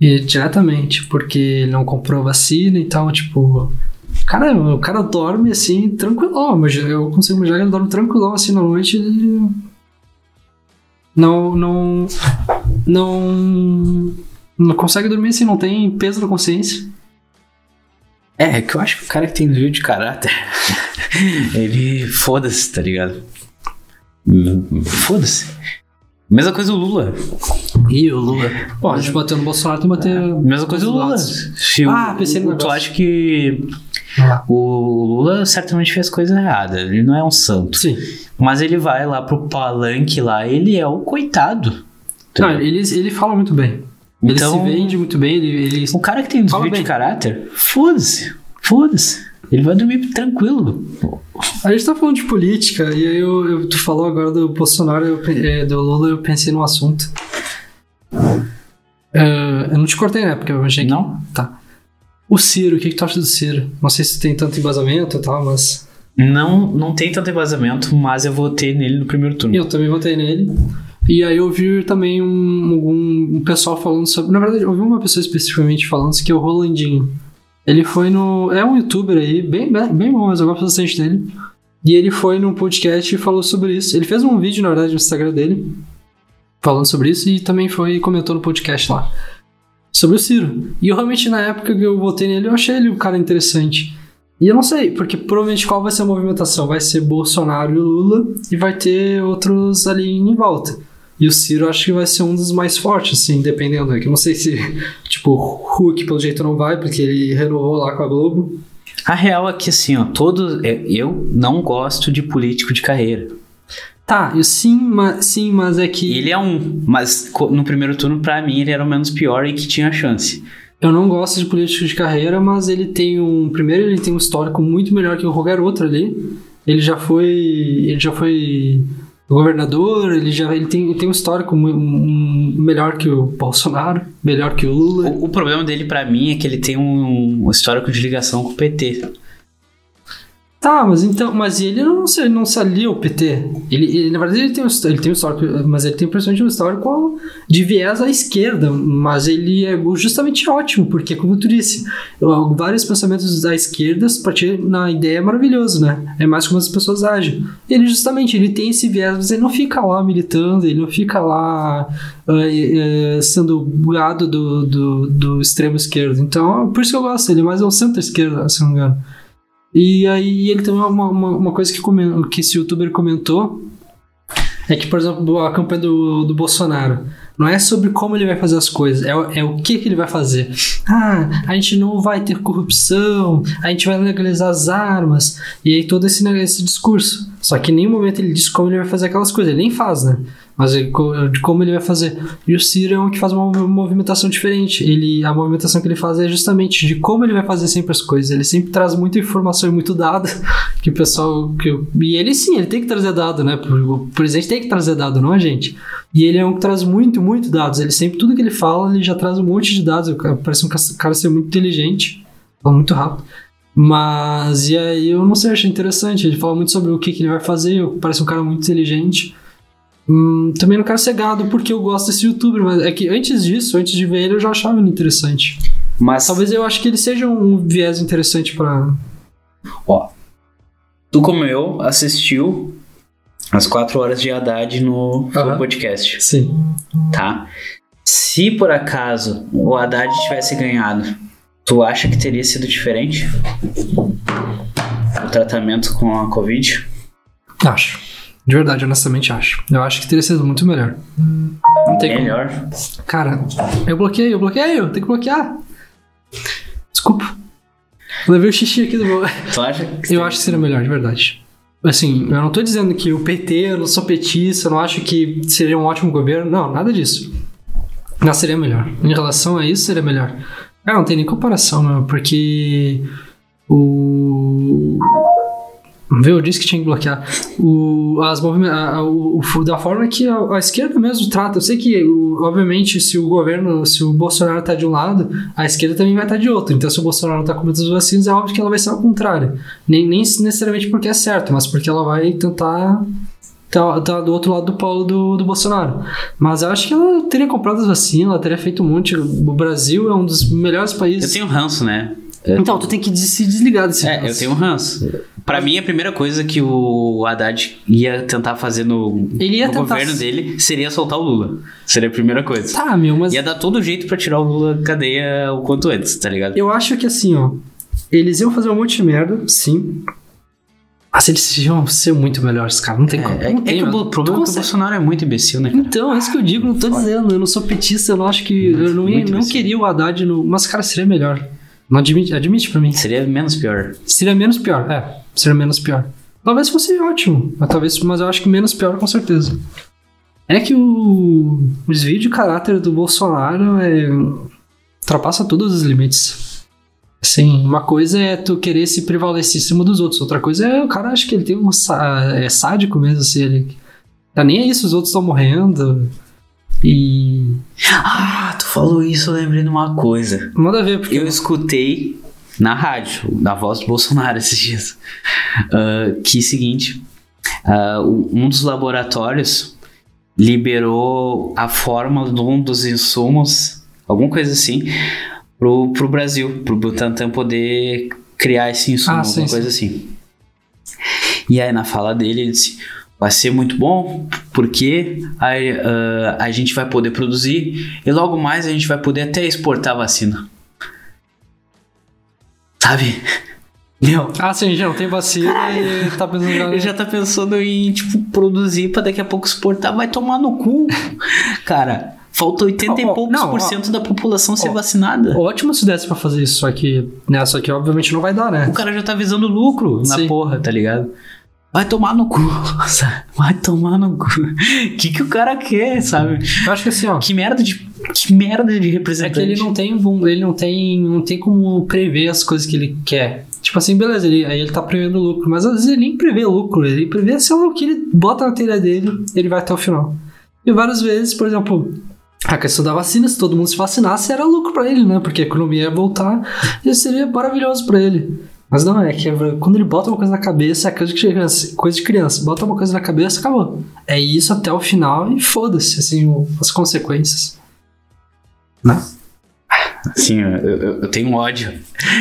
E diretamente, porque ele não comprou vacina, então, tipo. Cara, o cara dorme assim, tranquilão. Mas eu consigo imaginar ele dorme tranquilão assim na noite e. Não. Não. Não. Não consegue dormir assim, não tem peso na consciência. É, é que eu acho que o cara que tem desvio de caráter, ele foda-se, tá ligado? Foda-se. Mesma coisa o Lula. E o Lula. Pô, a gente bateu no Bolsonaro, tem que bater. Mesma coisa o Lula. lados. Se o- Ah, pensei no Tu acha que o Lula certamente fez coisa errada. Ele não é um santo. Sim. Mas ele vai lá pro palanque lá, ele é o coitado. Não, ele, ele fala muito bem. Ele Então- se vende muito bem, ele. ele... O cara que tem desvio de caráter, foda-se. Foda-se. Ele vai dormir tranquilo. A gente tá falando de política, e aí eu, eu- tu falou agora do Bolsonaro, eu, é, do Lula, eu pensei num assunto. É, eu não te cortei, né? Porque eu achei que. Não? Tá. O Ciro, o que, que tu acha do Ciro? Não sei se tem tanto embasamento e tal, mas. Não, não tem tanto embasamento, mas eu votei nele no primeiro turno. Eu também votei nele. E aí eu vi também um, algum- um pessoal falando sobre. Na verdade, eu vi uma pessoa especificamente falando isso, que é o Rolandinho. Ele foi no. É um youtuber aí, bem, bem, bem bom, mas eu gosto bastante dele. E ele foi num podcast e falou sobre isso. Ele fez um vídeo, na verdade, no Instagram dele, falando sobre isso, e também foi e comentou no podcast lá. Sobre o Ciro. E eu realmente, na época que eu votei nele, eu achei ele um cara interessante. E eu não sei, porque provavelmente qual vai ser a movimentação? Vai ser Bolsonaro e Lula, e vai ter outros ali em volta. E o Ciro acho que vai ser um dos mais fortes, assim, dependendo. É que eu não sei se, tipo, Hulk pelo jeito não vai, porque ele renovou lá com a Globo. A real é que assim, ó, todo. é, Eu não gosto de político de carreira. Tá, eu sim, mas, sim, mas é que Ele é um, mas no primeiro turno, pra mim, ele era o menos pior e que tinha chance. eu não gosto de político de carreira, mas ele tem um. Primeiro, ele tem um histórico muito melhor que qualquer outro ali. Ele já foi. Ele já foi governador, ele já ele tem, ele tem um histórico um- melhor que o Bolsonaro, melhor que o Lula. O, o problema dele, pra mim, é que ele tem um, um histórico de ligação com o PT. Tá, mas então, mas ele não se, não se alia ao PT. Ele, ele, na verdade, ele tem, um, ele tem um histórico, mas ele tem principalmente um histórico de viés à esquerda, mas ele é justamente ótimo, porque, como tu disse, vários pensamentos da esquerda partir na ideia é maravilhoso, né? É mais como as pessoas agem. Ele, justamente, ele tem esse viés, mas ele não fica lá militando, ele não fica lá ah, eh, sendo gado do, do, do extremo esquerdo. Então, por isso que eu gosto, ele é mais um centro-esquerda, se não me engano. E aí ele tem uma, uma, uma coisa que, que esse youtuber comentou. É que, por exemplo, a campanha do, do Bolsonaro. Não é sobre como ele vai fazer as coisas, é, o- é o que, que ele vai fazer. Ah, a gente não vai ter corrupção, a gente vai legalizar as armas, e aí todo esse, ne- esse discurso. Só que em nenhum momento ele diz como ele vai fazer aquelas coisas, ele nem faz, né? Mas de como ele vai fazer. E o Ciro é um que faz uma mov- movimentação diferente. Ele, a movimentação que ele faz é justamente de como ele vai fazer sempre as coisas. Ele sempre traz muita informação e muito dado que o pessoal. Que, e ele sim, ele tem que trazer dado, né? O presidente tem que trazer dado, não a gente. E ele é um que traz muito, muito dados. Ele sempre, tudo que ele fala, ele já traz um monte de dados. Parece um ca- cara ser muito inteligente, fala muito rápido. Mas, e aí eu não sei, achei interessante. Ele fala muito sobre o que, que ele vai fazer. eu- Parece um cara muito inteligente. Hum, também não quero ser gado porque eu gosto desse youtuber, mas é que antes disso, antes de ver ele, eu já achava ele interessante. Mas, Talvez eu acho que ele seja um viés interessante pra. ó, tu como eu assistiu as quatro horas de Haddad no Aham. podcast, Sim. tá? Se por acaso o Haddad tivesse ganhado, tu acha que teria sido diferente? O tratamento com a Covid? Acho. De verdade, honestamente acho. Eu acho que teria sido muito melhor. Não tem como. Melhor. Cara, eu bloqueei, eu bloqueei, eu tenho que bloquear. Desculpa. Levei o xixi aqui do meu. Tu acha? que Eu acho que seria melhor, de verdade. Assim, eu não tô dizendo que o PT, eu não sou petista, eu não acho que seria um ótimo governo. Não, nada disso. Não, seria melhor. Em relação a isso, seria melhor. Cara, não tem nem comparação, meu, porque o. Viu, eu disse que tinha que bloquear. O, as a- o, o- da forma que a, a esquerda mesmo trata. Eu sei que, o- obviamente, se o governo, se o Bolsonaro tá de um lado, a esquerda também vai estar de outro. Então, se o Bolsonaro tá com muitas vacinas, é óbvio que ela vai ser ao contrário. Nem, nem necessariamente porque é certo, mas porque ela vai tentar tá, tá do outro lado do polo do, do Bolsonaro. Mas eu acho que ela teria comprado as vacinas, ela teria feito um monte. O Brasil é um dos melhores Eu países. tenho ranço, né? Então, tu tem que se desligar desse É, eu negócio. tenho ranço. Pra mim, a primeira coisa que o Haddad ia tentar fazer no, Ele ia no tentar- governo dele seria soltar o Lula. Seria a primeira coisa. Tá, meu, mas. Ia dar todo jeito pra tirar o Lula da cadeia o quanto antes, tá ligado? Eu acho que assim, ó. Eles iam fazer um monte de merda, sim. Mas eles iam ser muito melhores, cara. Não tem como. É, não é tem, que o mano. bo- Tu problema é que o consegue- Bolsonaro é muito imbecil, né? cara? Então, é isso que eu digo, não tô dizendo. Eu não sou petista, eu não acho que. Eu não, ia- muito não imbecil. queria o Haddad no. Mas, cara, seria melhor. Não admite, admite pra mim. Seria menos pior. Seria menos pior, é. Seria menos pior. Talvez fosse ótimo, mas, talvez, mas eu acho que menos pior com certeza. É que o, o desvio de caráter do Bolsonaro é, ultrapassa todos os limites. Assim, uma coisa é tu querer se prevalecer em cima dos outros, outra coisa é o cara acha que ele tem um é sádico mesmo, assim, ele tá nem aí se os outros estão morrendo. E. Ah, tu falou isso, eu lembrei de uma coisa. Nada a ver, porque. Eu escutei na rádio, na voz do Bolsonaro esses dias, ah, que seguinte, ah, o- um dos laboratórios liberou a fórmula de um dos insumos, alguma coisa assim, pro, pro Brasil, pro Butantan poder criar esse insumo, Ah, sim, alguma coisa assim. E aí na fala dele ele disse, vai ser muito bom, porque aí, ah, a gente vai poder produzir e logo mais a gente vai poder até exportar a vacina. Sabe? Meu, Ah, sim, já não tem vacina e tá pensando ele já tá pensando em, tipo, produzir pra daqui a pouco exportar. Vai tomar no cu. Cara, falta 80 e Ó, ó, poucos não, por cento da população ser vacinada. Ótimo se desse pra fazer isso, só que. Né, só que obviamente não vai dar, né? O cara já tá visando lucro na Sim. porra, tá ligado? Vai tomar no cu, sabe? Vai tomar no cu. O que, que o cara quer, sabe? Eu acho que assim, ó. Que merda de. Que merda de É representante. que ele não tem, ele não tem, não tem como prever as coisas que ele quer. Tipo assim, beleza, ele, aí ele tá prevendo lucro, mas às vezes ele nem prevê lucro, ele prevê, sei lá, o que ele bota na telha dele, ele vai até o final. E várias vezes, por exemplo, a questão da vacina, se todo mundo se vacinasse, era lucro pra ele, né? Porque a economia ia voltar e seria maravilhoso pra ele. Mas não, é que quando ele bota uma coisa na cabeça, é coisa de criança, coisa de criança, bota uma coisa na cabeça, acabou. É isso até o final e foda-se, assim, as consequências. Né? Sim, eu, eu- eu tenho ódio.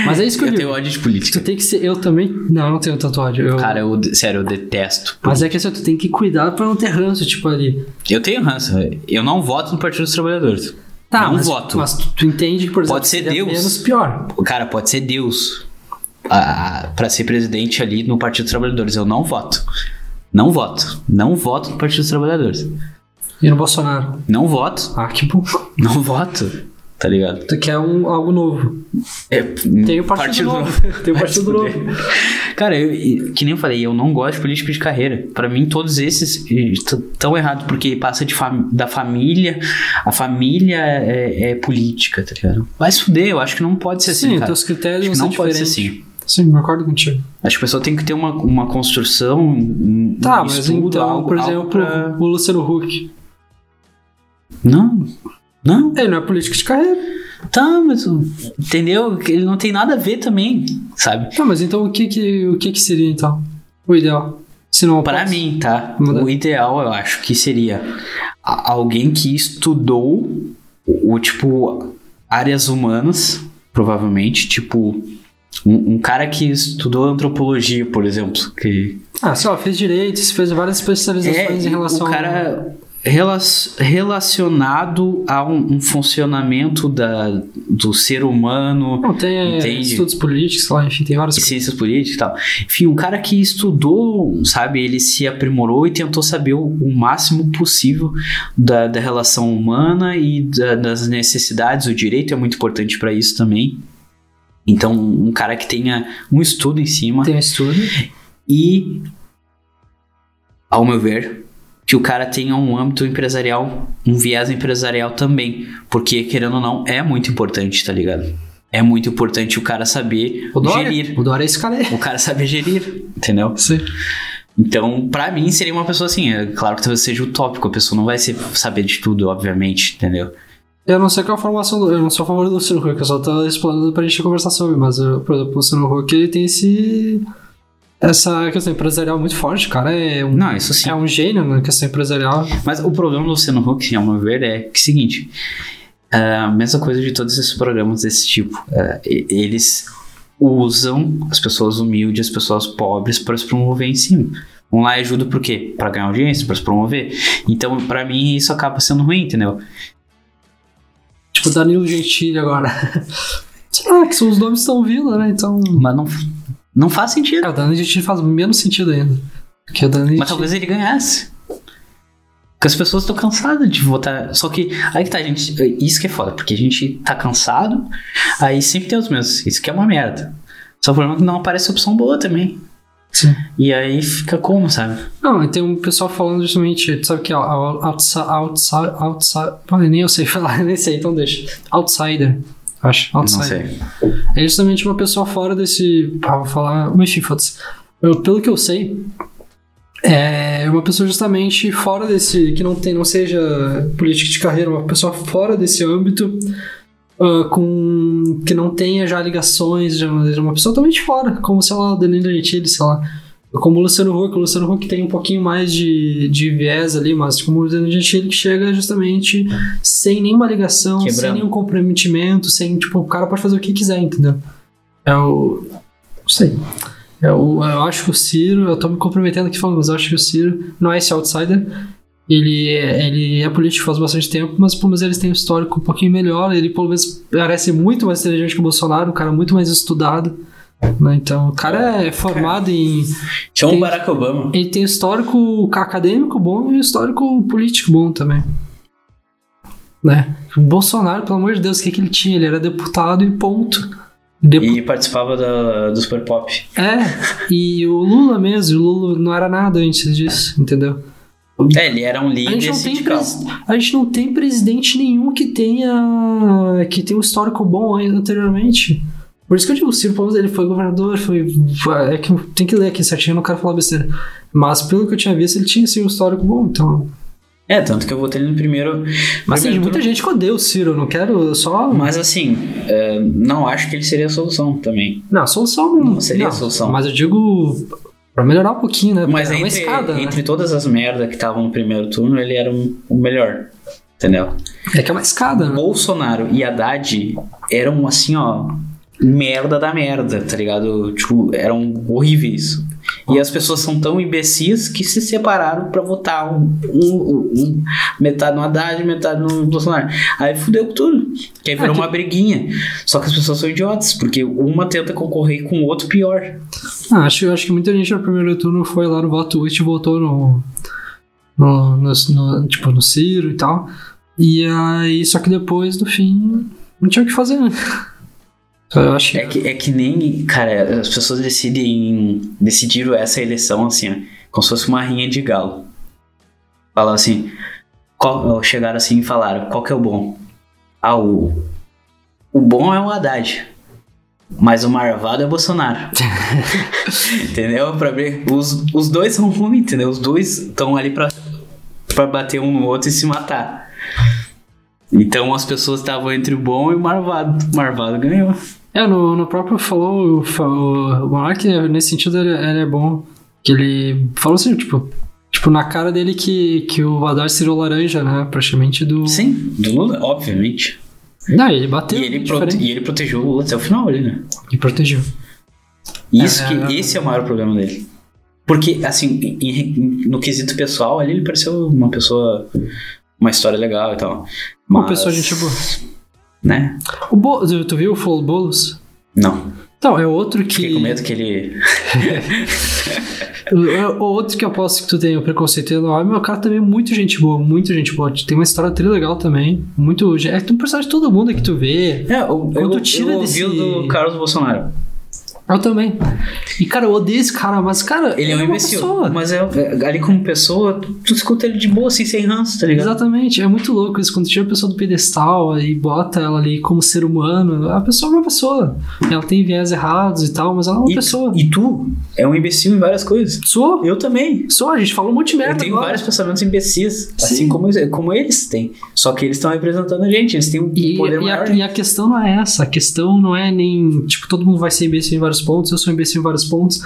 Mas é isso que eu, Eu digo. tenho ódio de Tu política. tem que ser. Eu também. Não, eu não tenho tanto ódio. Eu, Cara, eu, sério, eu detesto. mas é que assim, tu tem que cuidar pra não ter ranço, tipo ali. Eu tenho ranço. Eu não voto no Partido dos Trabalhadores. Tá, não mas, voto. Mas tu, tu entende que, por exemplo, Pode ser Deus. menos pior. Cara pode ser Deus pra ser presidente ali no Partido dos Trabalhadores. Eu não voto. Não voto. Não voto no Partido dos Trabalhadores. E no Bolsonaro? Não voto. Ah, que bom. Não voto. Tá ligado? Tu quer um, algo novo. É, Tem o Partido, Novo. Tem o Vai Partido Novo. Cara, eu, que nem eu falei, eu não gosto de político de carreira. Pra mim, todos esses estão errados, porque passa de fam- da família. A família é, é política, tá ligado? Vai se fuder, eu acho que não pode ser assim, Sim, teus critérios que são não pode ser assim. Sim, concordo contigo. Acho que a pessoa tem que ter uma, uma construção, um Tá, mas estudo, então, algo, por exemplo, pra- o Luciano Huck. Não, não. Ele não é político de carreira. Tá, mas entendeu? Ele não tem nada a ver também, sabe? Tá, mas então o que que, o que, que seria então? O ideal? Se não Para mim, tá? Muda. O ideal, eu acho que seria alguém que estudou o, tipo áreas humanas, provavelmente, tipo um, um cara que estudou antropologia, por exemplo, que Ah, lá, fez direito, fez várias especializações em relação É, o cara rela- relacionado a um, um funcionamento da, do ser humano, Não, tem é, Entende? estudos políticos, lá, enfim, tem várias ciências políticas e tal. Enfim, um cara que estudou, sabe, ele se aprimorou e tentou saber o, o máximo possível da, da relação humana e da- das necessidades. O direito é muito importante para isso também. Então, um cara que tenha um estudo em cima Tem um estudo. e, ao meu ver, que o cara tenha um âmbito empresarial, um viés empresarial também. Porque, querendo ou não, é muito importante, tá ligado? É muito importante o cara saber O Dória? gerir. O Dória é esse cara. O cara saber gerir, entendeu? Sim. Então, pra mim, seria uma pessoa assim. É claro que talvez seja utópico, a pessoa não vai ser, saber de tudo, obviamente, entendeu? Eu não sei qual é a formação do. Eu não sou a favor do Luciano Huck, eu só tô explorando pra gente conversar sobre, mas, eu, por exemplo, o Luciano Huck ele tem esse. Essa questão empresarial muito forte, cara é um. Não, isso sim. É um gênio na questão empresarial. Mas o problema do Luciano Huck, ao meu ver, é que é o seguinte: a mesma coisa de todos esses programas desse tipo. é, eles usam as pessoas humildes, as pessoas pobres para se promover em cima. Vão lá e ajudam por quê? Pra ganhar audiência, pra se promover. Então, pra mim, isso acaba sendo ruim, entendeu? Tipo, Danilo Gentili agora. Sei lá, que os nomes que estão vindo, né? Então. Mas não, não faz sentido. É, o Danilo Gentili faz menos sentido ainda. Porque o Danilo Mas talvez ele ganhasse. Porque as pessoas estão cansadas de votar. Só que aí que tá, gente. Isso que é foda, porque a gente tá cansado, aí sempre tem os mesmos. Isso que é uma merda. Só o problema é que não aparece opção boa também. Sim. E aí fica como, sabe? Não, tem um pessoal falando justamente, sabe que é outside, outside, outside, nem eu sei falar, nem sei, então deixa. Outsider, acho, Não outsider. sei. É justamente uma pessoa fora desse, ah, vou falar, enfim, foda-se. Pelo que eu sei, é uma pessoa justamente fora desse, que não tem, não seja política de carreira, uma pessoa fora desse âmbito, ah, com que não tenha já ligações, já, uma pessoa totalmente fora, como sei lá, o Danilo Gentili, sei lá. Como o Luciano Huck, o Luciano Huck tem um pouquinho mais de, de viés ali, mas como o Danilo Gentili que chega justamente sem nenhuma ligação, sem Quebrando. nenhum comprometimento, sem, tipo, o cara pode fazer o que quiser, entendeu? É o. Não sei. É o, eu acho que o Ciro, eu tô me comprometendo aqui falando, mas eu acho que o Ciro não é esse outsider. Ele é, ele é político faz bastante tempo, mas pelo menos eles têm um histórico um pouquinho melhor. Ele pelo menos parece muito mais inteligente que o Bolsonaro, um cara muito mais estudado. Né? Então, o cara é formado em. Chama Tem- o Barack Obama. Ele tem histórico acadêmico bom e histórico político bom também. Né? O Bolsonaro, pelo amor de Deus, o que, que ele tinha? Ele era deputado e ponto. E participava da, do Super Pop. É, e o Lula mesmo, o Lula não era nada antes disso, entendeu? É, ele era um A líder não tem sindical. a gente não tem presidente nenhum que tenha que tenha um histórico bom anteriormente. Por isso que eu digo, o Ciro Pons, ele foi governador, foi, foi- é que tem que ler aqui certinho, eu não quero falar besteira. Mas pelo que eu tinha visto, ele tinha um histórico bom, então. É, tanto que eu votei ele no primeiro. Mas tem primeiro muita gente que odeia o Ciro, não quero só. Mas assim, é, não acho que ele seria a solução também. Não, a solução Não seria a solução. Mas eu digo pra melhorar um pouquinho, né? Mas é entre, escada, né? entre todas as merdas que estavam no primeiro turno, ele era um- o melhor. Entendeu? É que é uma escada, né? Bolsonaro e Haddad eram assim, ó, merda da merda, tá ligado? Tipo, eram horríveis. E as pessoas são tão imbecis que se separaram pra votar um, um- um- metade no Haddad, metade no Bolsonaro. Aí fudeu com tudo. Que aí virou que- uma briguinha. Só que as pessoas são idiotas, porque uma tenta concorrer com o outro pior. Ah, acho, acho que muita gente no primeiro turno foi lá no voto útil e votou no. no, no, no- tipo, no Ciro e tal. E aí, só que depois, no fim, não tinha o que fazer, né? Então, Eu acho. É que, é que nem, cara, as pessoas decidem, decidiram essa eleição assim, ó, como se fosse uma rinha de galo. Falaram assim, qual- chegaram assim e falaram, qual que é o bom? Ah, o, o bom é o Haddad, mas o marvado é Bolsonaro. entendeu? Pra ver, os, os dois são ruins, entendeu? Os dois estão ali pra, pra bater um no outro e se matar. Então as pessoas estavam entre o bom e o marvado. O marvado ganhou. É, no, no próprio falou, o, Monark, nesse sentido, ele, ele é bom. Que ele falou assim, tipo, tipo na cara dele que, que o Haddad tirou laranja, né? Praticamente do. Sim, do Lula, obviamente. Não, ele bateu. E ele, prote- e ele protegeu o Lula até o final ali, né? E protegeu. Isso É, que, é. esse é o maior problema dele. Porque, assim, em- no quesito pessoal, ali ele pareceu uma pessoa. Uma história legal e tal. Uma Mas, pessoa gente boa. Né? O Bo... Tu viu o Flow Boulos? Não. Então, é outro que. Fiquei com medo que ele. O, é o outro que eu posso que tu tem o preconceito enorme, meu cara também é muito gente boa, muito gente boa. Tem uma história tri legal também. Muito. É um personagem de todo mundo que tu vê. É, o, Quando eu, tira eu desse- ouvi o do Carlos Bolsonaro. Eu também. E, cara, eu odeio esse cara, mas, cara. Ele é um uma imbecil. pessoa. Mas é, é- ali como pessoa, tu, tu escuta ele de boa, assim, sem ranço, tá ligado? Exatamente, é muito louco isso. Quando tira a pessoa do pedestal e bota ela ali como ser humano, a pessoa é uma pessoa. Ela tem viés errados e tal, mas ela é uma E, pessoa. e tu é um imbecil em várias coisas. Sou, Eu também. sou, a gente falou um monte de merda. Eu tenho agora. vários pensamentos imbecis, assim Sim. como, como eles têm. Só que eles estão representando a gente, eles têm um E, poder e maior. a, e a questão não é essa, a questão não é nem. Tipo, todo mundo vai ser imbecil em vários pontos, eu sou imbecil em vários pontos.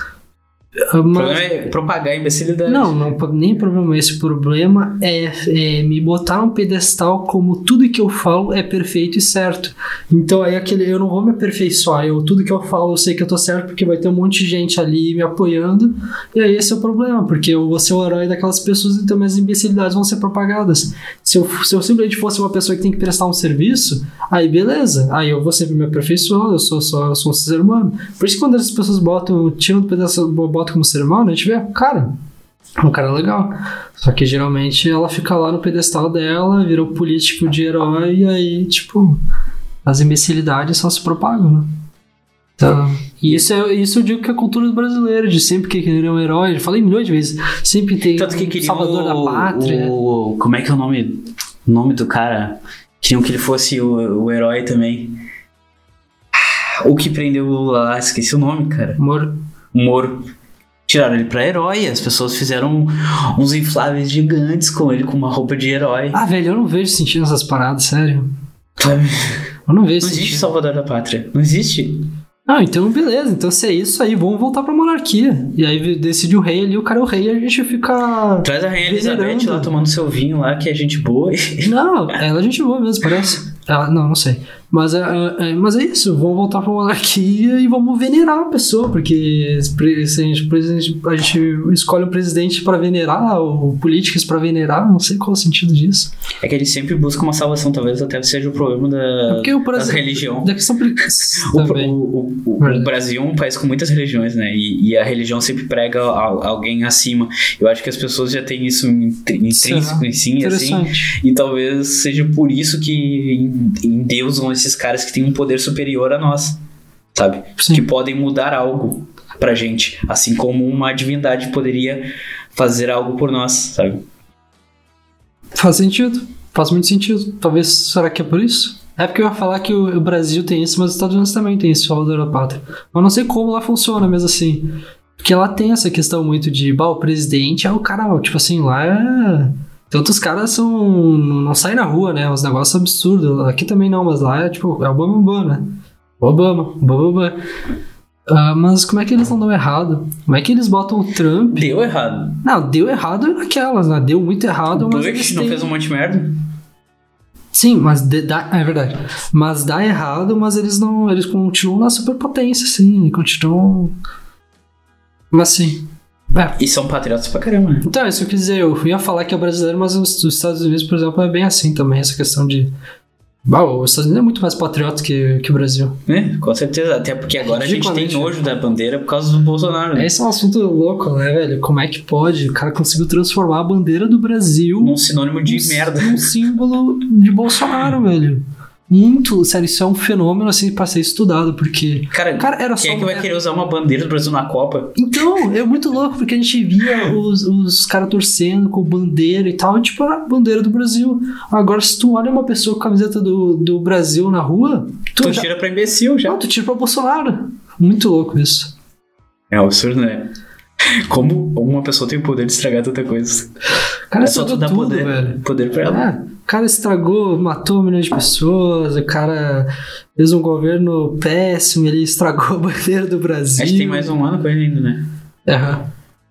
O Mas, problema é propagar a imbecilidade. não, não, nem problema esse. O problema é, é me botar um pedestal como tudo que eu falo é perfeito e certo. Então aí aquele, eu não vou me aperfeiçoar. Eu, tudo que eu falo eu sei que eu tô certo porque vai ter um monte de gente ali me apoiando. E aí esse é o problema, porque eu vou ser o herói daquelas pessoas então minhas imbecilidades vão ser propagadas. Se eu, se eu simplesmente fosse uma pessoa que tem que prestar um serviço, aí beleza. Aí eu vou sempre me aperfeiçoando, eu sou, só, eu sou um ser humano. Por isso que quando as pessoas botam, tiram do pedestal, botam como ser humano, a gente vê, cara, é um cara legal. Só que geralmente ela fica lá no pedestal dela, virou político de herói, e aí, tipo, as imbecilidades só se propagam, né? Então, e isso, é, isso eu digo que é a cultura do brasileiro, de sempre que querer um herói, já falei milhões de vezes, sempre tem Tanto que um salvador da o- pátria. o- como é que é o nome, o nome do cara? Queriam que ele fosse o, o herói também. O que prendeu o Lula lá, esqueci o nome, cara. Amor, O Moro. Tiraram ele pra herói, as pessoas fizeram uns infláveis gigantes com ele com uma roupa de herói. Ah, velho, eu não vejo sentido nessas paradas, sério. Sabe? Eu não vejo Não existe. Salvador da Pátria. Não existe. Ah, então beleza. Então se é isso aí, vamos voltar pra monarquia. E aí decide o rei ali, o cara é o rei e a gente fica. Traz a Rainha. Elizabeth lá tomando seu vinho lá, que é gente boa. Não, ela é gente boa mesmo, parece. Ela, não, não sei. Mas é, é- mas é isso, vamos voltar pra monarquia e vamos venerar a pessoa, porque se a gente, a gente escolhe um presidente pra venerar, ou políticos pra venerar, não sei qual é o sentido disso. É que ele sempre busca uma salvação, talvez até seja o problema da, É o Brasil- religião. Da questão O, o- o- o- Brasil é um país com muitas religiões, né? E, e a religião sempre prega al- alguém acima. Eu acho que as pessoas já têm isso intr- intrínseco em si, assim. E talvez seja por isso que em, em Deus vão esses caras que têm um poder superior a nós, sabe? Sim. Que podem mudar algo pra gente, assim como uma divindade poderia fazer algo por nós, sabe? Faz sentido. Faz muito sentido. Talvez, será que é por isso? É porque eu ia falar que o Brasil tem isso, mas os Estados Unidos também tem esse Salvador da Pátria. Mas não sei como lá funciona mesmo assim. Porque lá tem essa questão muito de, bah, o presidente é o cara, tipo assim, lá é. Tem outros caras são. não saem na rua, né? Uns negócios absurdos. Aqui também não, mas lá é tipo, é o Obama, né? Obama, Obama. Ah, mas como é que eles não dão errado? Como é que eles botam o Trump? Deu errado. Não, deu errado naquelas, né? Deu muito errado, O mas. Bush não têm- fez um monte de merda? Sim, mas de- dá, é verdade. Mas dá errado, mas eles não. Eles continuam na superpotência, sim. Continuam. Mas sim. É. E são patriotas pra caramba, né? Então, isso que eu quis dizer. Eu ia falar que é brasileiro, mas os, os Estados Unidos, por exemplo, é bem assim também, essa questão de. Ah, os Estados Unidos é muito mais patriota que, que o Brasil. É, com certeza. Até porque agora a gente tem Ridiculamente. nojo da bandeira por causa do Bolsonaro. Né? Esse é um assunto louco, né, velho? Como é que pode? O cara conseguiu transformar a bandeira do Brasil Um sinônimo de num- merda. num símbolo de Bolsonaro, velho. Muito, sério, isso é um fenômeno assim pra ser estudado, porque. Cara, Cara, era só. quem é que vai querer usar uma bandeira do Brasil na Copa? Então, é muito louco, porque a gente via os, os caras torcendo com bandeira e tal, e tipo, era a bandeira do Brasil. Agora, se tu olha uma pessoa com a camiseta do, do Brasil na rua, tu, Tu já, tira pra imbecil já. não, tu tira pra Bolsonaro. Muito louco isso. É um absurdo, né? Como uma pessoa tem o poder de estragar tanta coisa. O cara é só tu estragou dar tudo, poder, velho. poder pra ela. É, o cara estragou, matou milhões de pessoas, o cara fez um governo péssimo, ele estragou a bandeira do Brasil. Acho que tem mais um ano com ele ainda, né? Aham.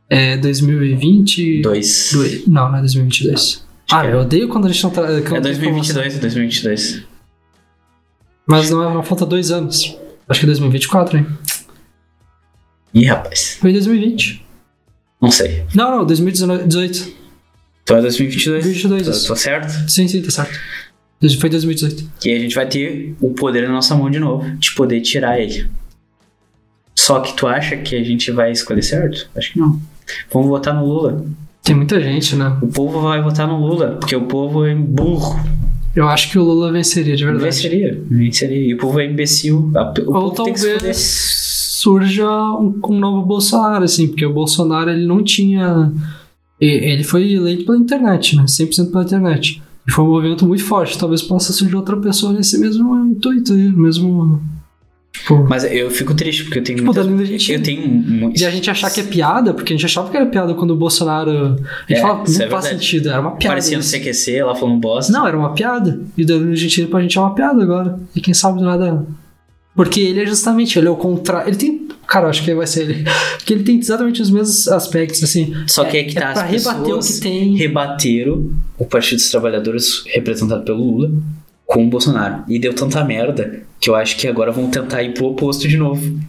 É 2020. Dois. Dois- Não, não é 2022. Ah, é. eu odeio quando a gente não tá. É 2022, é 2022. Mas não, é- não falta dois anos. Acho que é 2024, hein? Ih, rapaz. Foi em 2020. Não sei. Não, não, 2018. Então é 2022. 2022, Tô, isso. tô certo? Sim, sim, tá certo. Foi 2018. Que a gente vai ter o poder na nossa mão de novo, de poder tirar ele. Só que tu acha que a gente vai escolher certo? Acho que não. Vamos votar no Lula. Tem muita gente, né? O povo vai votar no Lula, porque o povo é burro. Eu acho que o Lula venceria, de verdade. Venceria, venceria. E o povo é imbecil. O Ou povo tem que se talvez. Surja um, um novo Bolsonaro, assim, porque o Bolsonaro ele não tinha. Ele foi eleito pela internet, né? 100% pela internet. E foi um movimento muito forte. Talvez possa surgir outra pessoa nesse mesmo intuito, aí, mesmo. Tipo. Mas eu fico triste, porque eu tenho Tipo, muitas- gente- Eu tenho muito. E a gente achar que é piada, porque a gente achava que era piada quando o Bolsonaro. A gente É, falava, não faz é verdade. sentido, era uma piada. Parecia no. CQC, ela falando bosta. Não, era uma piada. E da Argentina pra gente é uma piada agora. E quem sabe do nada. Porque ele é justamente, ele é o contrário. Ele tem. Cara, eu acho que vai ser ele. Porque ele tem exatamente os mesmos aspectos, assim. Só que é que tá é pra rebater o que tem. rebateram o Partido dos Trabalhadores representado pelo Lula com o Bolsonaro. E deu tanta merda que eu acho que agora vão tentar ir pro oposto de novo.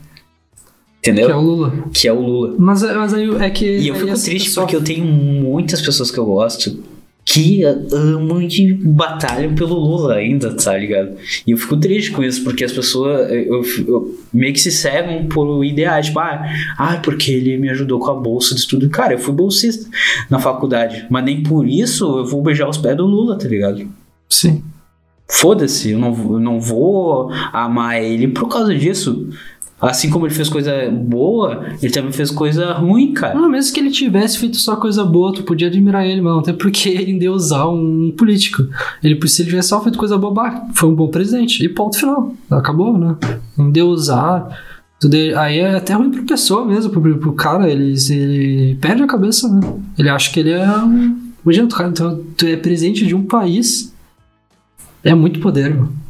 Entendeu? Que é o Lula. Que é o Lula. Mas, mas aí é que. E eu fico triste pessoa- porque eu tenho muitas pessoas que eu gosto que amam e batalham pelo Lula ainda, tá ligado? E eu fico triste com isso, porque as pessoas eu, eu- meio que se cegam por ideais, tipo, ah, ah, porque ele me ajudou com a bolsa de estudo. Cara, eu fui bolsista na faculdade, mas nem por isso eu vou beijar os pés do Lula, tá ligado? Sim. Foda-se, eu não, eu não vou amar ele por causa disso. Assim como ele fez coisa boa, ele também fez coisa ruim, cara. Não, mesmo que ele tivesse feito só coisa boa, tu podia admirar ele, não tem porque ele endeusar um político. Ele, se ele tivesse só feito coisa boa, bah, foi um bom presidente. E ponto final. Acabou, né? Endeusar. Tudo aí é até ruim pro pessoa mesmo, pro, pro cara, ele, ele perde a cabeça, né? Ele acha que ele é um. Imagina, tu, cara, então, tu é presidente de um país. É muito poder, mano.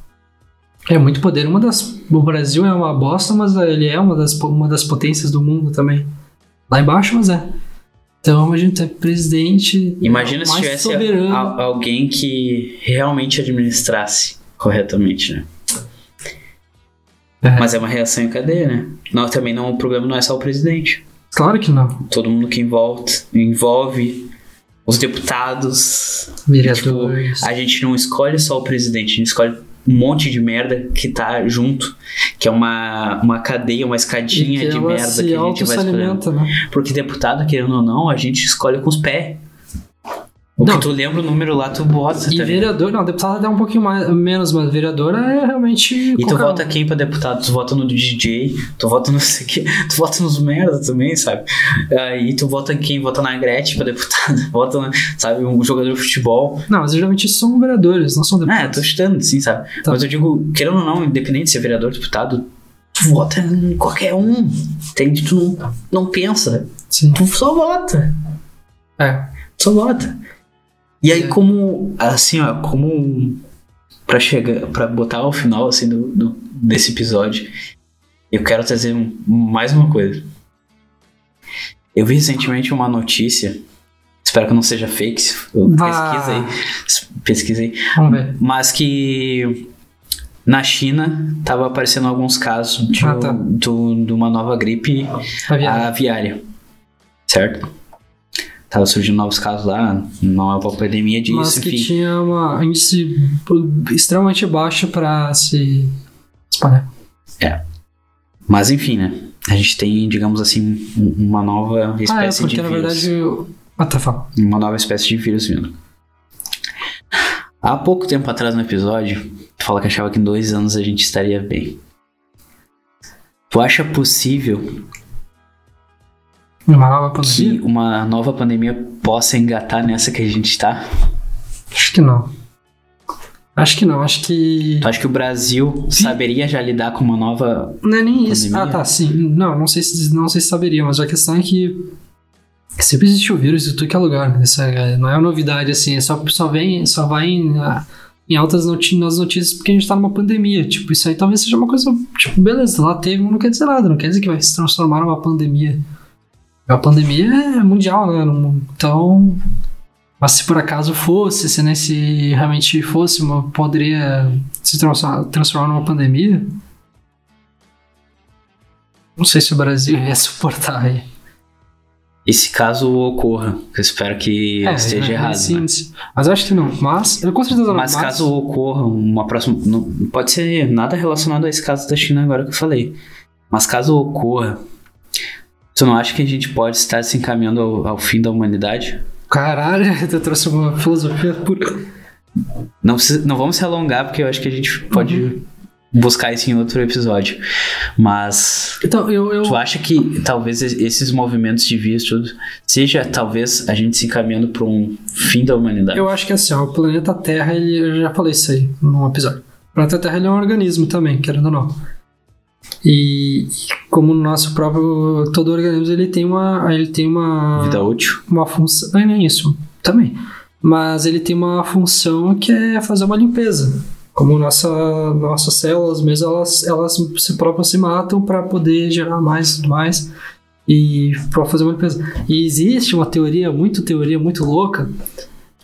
É muito poder. Uma das. O Brasil é uma bosta, mas ele é uma das, uma das potências do mundo também. Lá embaixo, mas é. Então, imagina, tu é presidente. Imagina se tivesse soberano. a- alguém que realmente administrasse corretamente, né? É. Mas é uma reação em cadeia, né? Não, também não, o problema não é só o presidente. Claro que não. Todo mundo que envolve, envolve os deputados. Vereadores. Tipo, a gente não escolhe só o presidente, a gente escolhe um monte de merda que tá junto, que é uma, uma cadeia, uma escadinha de ela merda que a gente vai escolhendo. né? Porque deputado, querendo ou não, a gente escolhe com os pés. O Não. que tu lembra o número lá, tu bota, E tá vereador, não, deputado até um pouquinho mais, menos, mas vereador é realmente. E tu qualquer um. vota quem pra deputado? Tu vota no DJ, tu vota no sei quê, tu vota nos merda também, sabe? Aí tu vota quem? Vota na Gretchen pra deputado, vota, na- sabe, um jogador de futebol. Não, mas geralmente são vereadores, não são Ah, deputados. tô chutando, sim, sabe? Tá. Mas eu digo, querendo ou não, independente de ser vereador, deputado, tu vota em qualquer um, entende? Tu não, não pensa, Sim. tu só vota. É. Só vota. E aí, É. como, assim, ó, como pra chegar, pra botar ao final, assim, do, do- desse episódio, eu quero trazer um- mais uma coisa. Eu vi recentemente uma notícia, espero que não seja fake, pesquisei, pesquisei, Vamos ver. mas que na China tava aparecendo alguns casos de, Ah, tá. do- de uma nova gripe Aviário. aviária, certo? Tava surgindo novos casos lá, nova pandemia disso, Mas que enfim. tinha uma índice extremamente baixo pra se espalhar. Mas enfim, né? A gente tem, digamos assim, um- uma nova Ah, é, espécie porque de na vírus. verdade. Ah, tá, fala. Uma nova espécie de vírus vindo. Há pouco tempo atrás no episódio, tu fala que achava que em dois anos a gente estaria bem. Tu acha possível Uma nova que pandemia? uma nova pandemia possa engatar nessa que a gente tá? Acho que não. Acho que não, acho que. Tu acha que o Brasil saberia já lidar com uma nova. Não é nem isso. Pandemia? Ah, tá, sim. Não, não sei se, não sei se saberia, mas a questão é que sempre existe o vírus em tudo que é lugar. né? Isso é- não é uma novidade, assim. É só, só vem, só vai em, em altas noti nas notícias porque a gente tá numa pandemia. Tipo, isso aí talvez seja uma coisa. Tipo, beleza, lá teve, mas não quer dizer nada. Não quer dizer que vai se transformar numa pandemia. A pandemia é mundial, né? Então. Mas se por acaso fosse, se, né, se realmente fosse, uma, poderia se transformar, transformar numa pandemia, não sei se o Brasil ia suportar aí. Esse caso ocorra. Eu espero que esteja né, errado. sim, né? sim. Mas eu acho que não. Mas, eu com certeza não. Mas caso ocorra uma próxima. Não, pode ser nada relacionado a esse caso da China agora que eu falei. Mas caso ocorra, tu não acha que a gente pode estar se encaminhando ao, ao fim da humanidade? Caralho, tu trouxe uma filosofia pura. Não, precisa- não vamos se alongar, porque eu acho que a gente pode Uhum. buscar isso em outro episódio. Mas. Então, eu. eu Tu acha que talvez es- esses movimentos de vias, tudo, seja talvez a gente se encaminhando para um fim da humanidade? Eu acho que assim, ó, o planeta Terra, ele, eu já falei isso aí num episódio. O planeta Terra é um organismo também, querendo ou não. E como o nosso próprio todo organismo ele tem uma ele tem uma Vida útil? uma função, não é nem isso, também. Mas ele tem uma função que é fazer uma limpeza. Como nossa, nossas células mesmo, elas, elas se próprias se matam para poder gerar mais mais e para fazer uma limpeza. E existe uma teoria, muito teoria, muito louca,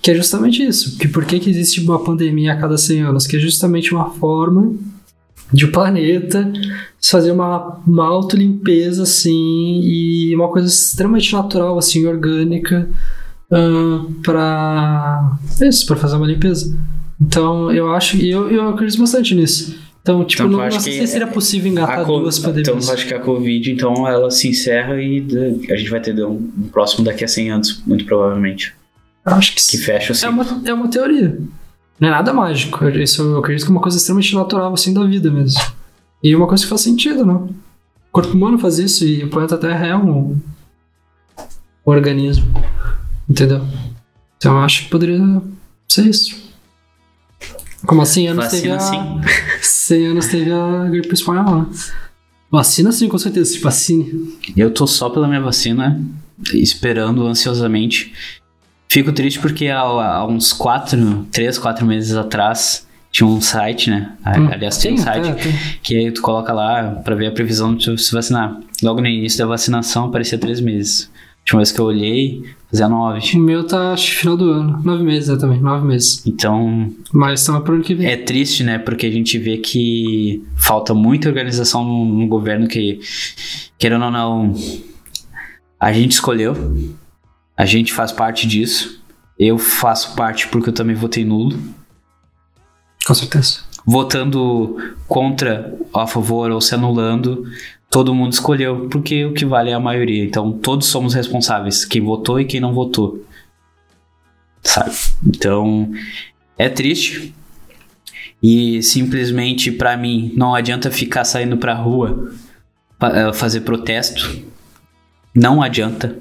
que é justamente isso. Que por que, que existe uma pandemia a cada 100 anos? Que é justamente uma forma de o planeta fazer uma, uma autolimpeza, assim, e uma coisa extremamente natural, assim, orgânica, para isso, para fazer uma limpeza. Então, eu acho, e eu, eu acredito bastante nisso. Então, tipo, Então, não, não sei se seria possível engatar duas então pandemias. eu acho que a Covid, então, ela se encerra e de- a gente vai ter um, um próximo daqui a 100 anos, muito provavelmente. Acho que, Que fecha o É ciclo. uma, é uma teoria. Não é nada mágico. Isso eu acredito que é uma coisa extremamente natural, assim, da vida mesmo. E uma coisa que faz sentido, né? O corpo humano faz isso e o planeta Terra é um organismo. Entendeu? Então eu acho que poderia ser isso. Como há 100 anos teve Vacina a... sim. 100 anos teve a gripe espanhola, né? Vacina sim, com certeza. Se vacine. Eu tô só pela minha vacina, esperando ansiosamente. Fico triste porque há, há uns 4, 3, 4 meses atrás tinha um site, né? Hum, Aliás, tem um site até, que aí tu coloca lá pra ver a previsão de se vacinar. Logo no início da vacinação aparecia 3 meses. A última vez que eu olhei, fazia 9. O meu tá, acho final do ano. Nove meses, é, também. Nove meses. Então, Mas estamos pro ano que vem. É triste, né? Porque a gente vê que falta muita organização no, no governo que, querendo ou não, a gente escolheu, a gente faz parte disso. Eu faço parte porque eu também votei nulo. Com certeza. Votando contra, a favor ou se anulando, todo mundo escolheu, porque o que vale é a maioria. Então todos somos responsáveis, quem votou e quem não votou. Sabe? Então é triste. E simplesmente pra mim não adianta ficar saindo pra rua eh, fazer protesto. Não adianta.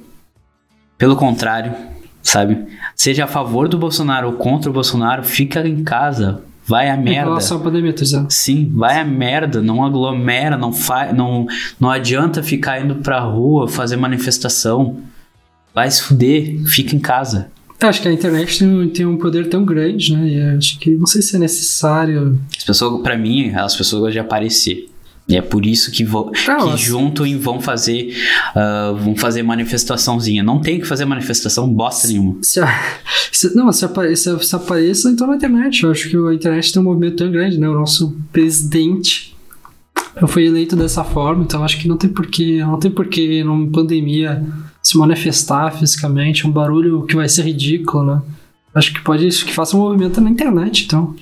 Pelo contrário, sabe? Seja a favor do Bolsonaro ou contra o Bolsonaro, fica em casa. Vai a Em merda. relação à pandemia, tô dizendo. Sim, vai a merda, não aglomera, não faz, não, não adianta ficar indo pra rua fazer manifestação. Vai se fuder, fica em casa. Eu acho que a internet tem, um- tem um poder tão grande, né? E acho que não sei se é necessário. As pessoas, para mim, as pessoas gostam de aparecer. E é por isso que, vão, Não, que juntam e vão fazer, ah, vão fazer manifestaçãozinha. Não tem que fazer manifestação bosta nenhuma. Se, se- não, se, apare- se, se apareça, então na internet. Eu acho que a internet tem um movimento tão grande, né? O nosso presidente eu fui eleito dessa forma, então acho que não tem porquê, não tem porquê numa pandemia se manifestar fisicamente, um barulho que vai ser ridículo, né? Acho que pode que faça um movimento na internet, então.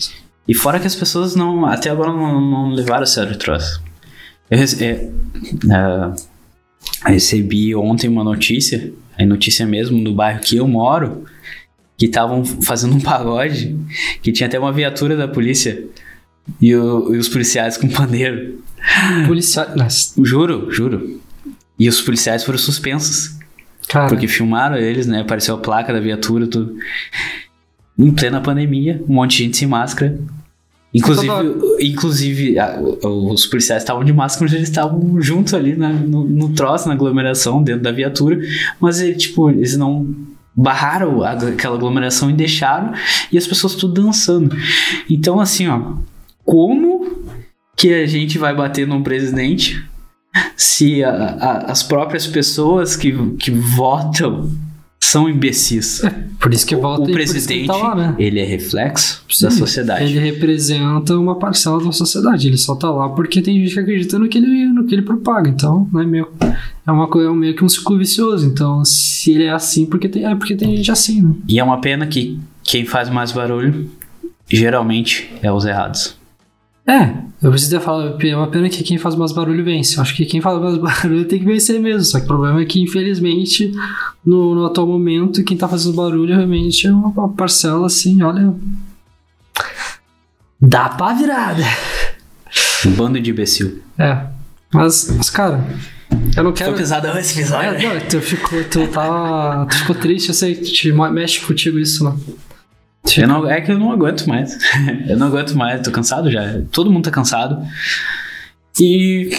E fora que as pessoas não, até agora não, não levaram a sério o troço. Eu, rece- é, é, recebi ontem uma notícia, é notícia mesmo, do bairro que eu moro, que estavam fazendo um pagode, que tinha até uma viatura da polícia e, o- e os policiais com pandeiro. Policial. Nossa, Juro, juro. E os policiais foram suspensos. Cara, Porque filmaram eles, né? Apareceu a placa da viatura, tudo. Em plena pandemia, um monte de gente sem máscara. Inclusive, inclusive a- os policiais estavam de máscara, eles estavam juntos ali na- no, no troço, na aglomeração, dentro da viatura. Mas, ele, tipo, eles não barraram a- aquela aglomeração e deixaram. E as pessoas tudo dançando. Então, assim, ó. Como que a gente vai bater num presidente se a- a- as próprias pessoas que, que votam são imbecis. por isso que volta o que presidente, ele tá lá, né? ele é reflexo Sim, da sociedade. Ele representa uma parcela da sociedade. Ele só tá lá porque tem gente que acredita no que ele, no que ele propaga. Então, não é meio. É, uma, é meio que um ciclo vicioso. Então, se ele é assim, porque tem, é porque tem gente assim, né? E é uma pena que quem faz mais barulho geralmente é os errados. É, eu preciso falar, é uma pena que quem faz mais barulho vence. Eu acho que quem faz mais barulho tem que vencer mesmo. Só que o problema é que, infelizmente, no, no atual momento, quem tá fazendo barulho realmente é uma, parcela assim, olha. Dá pra virada. Um bando de imbecil. É. Mas, mas cara, eu não quero. Ficou pesadão esse episódio. É, não, tu ficou, tu tá, tu ficou triste, eu sei que te mexe contigo isso, né? Eu não, é que eu não aguento mais. eu não aguento mais, tô cansado já. Todo mundo tá cansado. E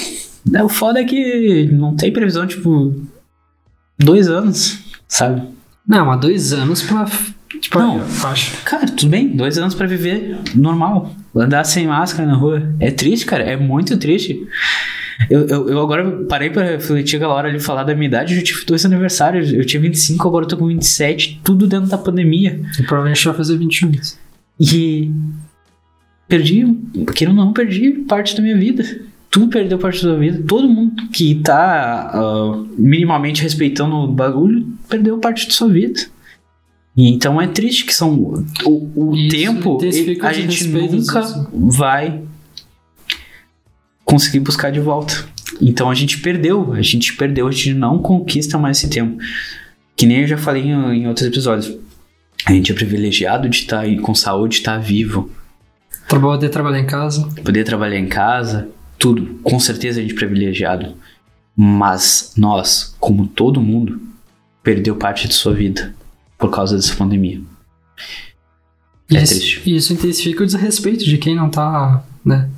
né, o foda é que não tem previsão, tipo, dois anos, sabe? Não, há dois anos pra. Tipo, Não. acho. Cara, tudo bem, dois anos pra viver normal. Andar sem máscara na rua. É triste, cara, é muito triste. Eu, eu, eu agora parei pra refletir aquela hora ali falar da minha idade. Eu tive dois aniversários. Eu tinha 25, agora eu tô com 27. Tudo dentro da pandemia. E provavelmente vai fazer 21 anos. E perdi, porque eu não perdi parte da minha vida. Tu perdeu parte da sua vida. Todo mundo que tá ah, minimamente respeitando o bagulho perdeu parte da sua vida. E então é triste que são o, o Isso tempo a gente nunca vai conseguir buscar de volta. Então a gente perdeu, a gente perdeu, a gente não conquista mais esse tempo. Que nem eu já falei em, em outros episódios. A gente é privilegiado de estar aí com saúde, de estar vivo, Pra poder trabalhar em casa. poder trabalhar em casa, tudo. Com certeza a gente é privilegiado. Mas nós, como todo mundo, perdeu parte de sua vida por causa dessa pandemia. É isso, triste. e isso intensifica o desrespeito de quem não tá, né?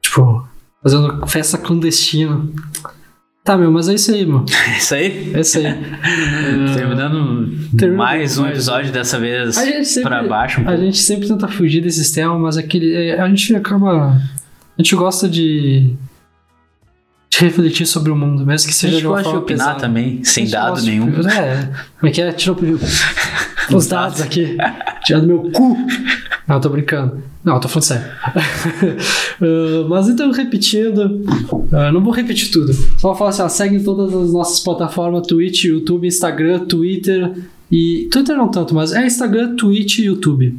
Tipo, fazendo festa clandestina. Tá, meu, mas é isso aí, meu. É isso aí. É isso aí. Terminando Terminando mais um episódio dessa vez sempre- pra baixo um A gente sempre tenta fugir desses temas, mas aquele, é, a gente acaba. A gente gosta de. de refletir sobre o mundo, mesmo que A seja gente de uma gosta de forma opinar pesada. também, sem dado gosta de- nenhum. É, como é que é? Tira o- os dados aqui. Tira do meu cu. Não, eu tô brincando. Não, eu tô falando sério. Ah, mas então, repetindo, ah, não vou repetir tudo. Só vou falar assim, ó, segue todas as nossas plataformas, Twitch, YouTube, Instagram, Twitter e... Twitter não tanto, mas é Instagram, Twitch e YouTube.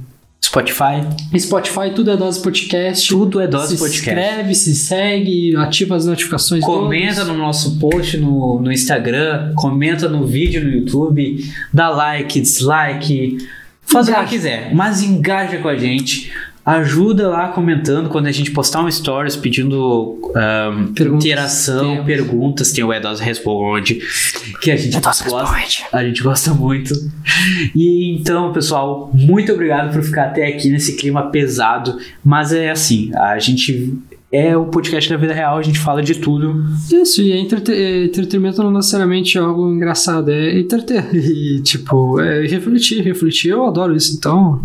Spotify, Spotify, tudo é Dose Podcast. tudo é dose se podcast. inscreve, se segue, ativa as notificações. Comenta todas. no nosso post no, no Instagram, comenta no vídeo no YouTube, dá like, dislike, faz o Engaja. que quiser, mas engaja com a gente. Ajuda lá comentando quando a gente postar um stories pedindo ahm, Perguntas, interação, perguntas, tem o Edos Responde, que a gente Edos gosta, Responde. a gente gosta muito. E então, pessoal, muito obrigado por ficar até aqui nesse clima pesado, mas é assim, a gente é o podcast da vida real, a gente fala de tudo. Isso, e é entrete- é entretenimento não necessariamente é algo engraçado, é entreter. E, tipo, é refletir, refletir. Eu adoro isso, então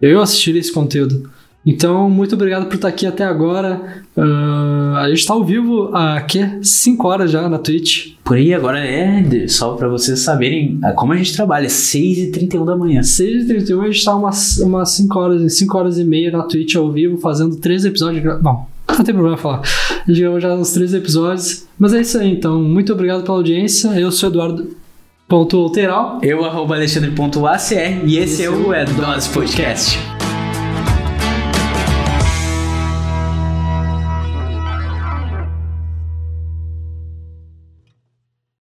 eu assistiria esse conteúdo. Então, muito obrigado por estar aqui até agora. Ah, a gente tá ao vivo aqui, 5 horas já na Twitch. Por aí agora é, só pra vocês saberem ah, como a gente trabalha, 6h31 da manhã. 6h31, a gente tá umas, umas 5 horas, 5 horas e meia na Twitch ao vivo, fazendo três episódios. de gra- Bom, não tem problema falar. Chegamos já nos três episódios. Mas é isso aí, então. Muito obrigado pela audiência. Eu sou Eduardo Ponto Alteral. Eu, arroba Alexandre.acr, e esse, esse é o É Dose Podcast.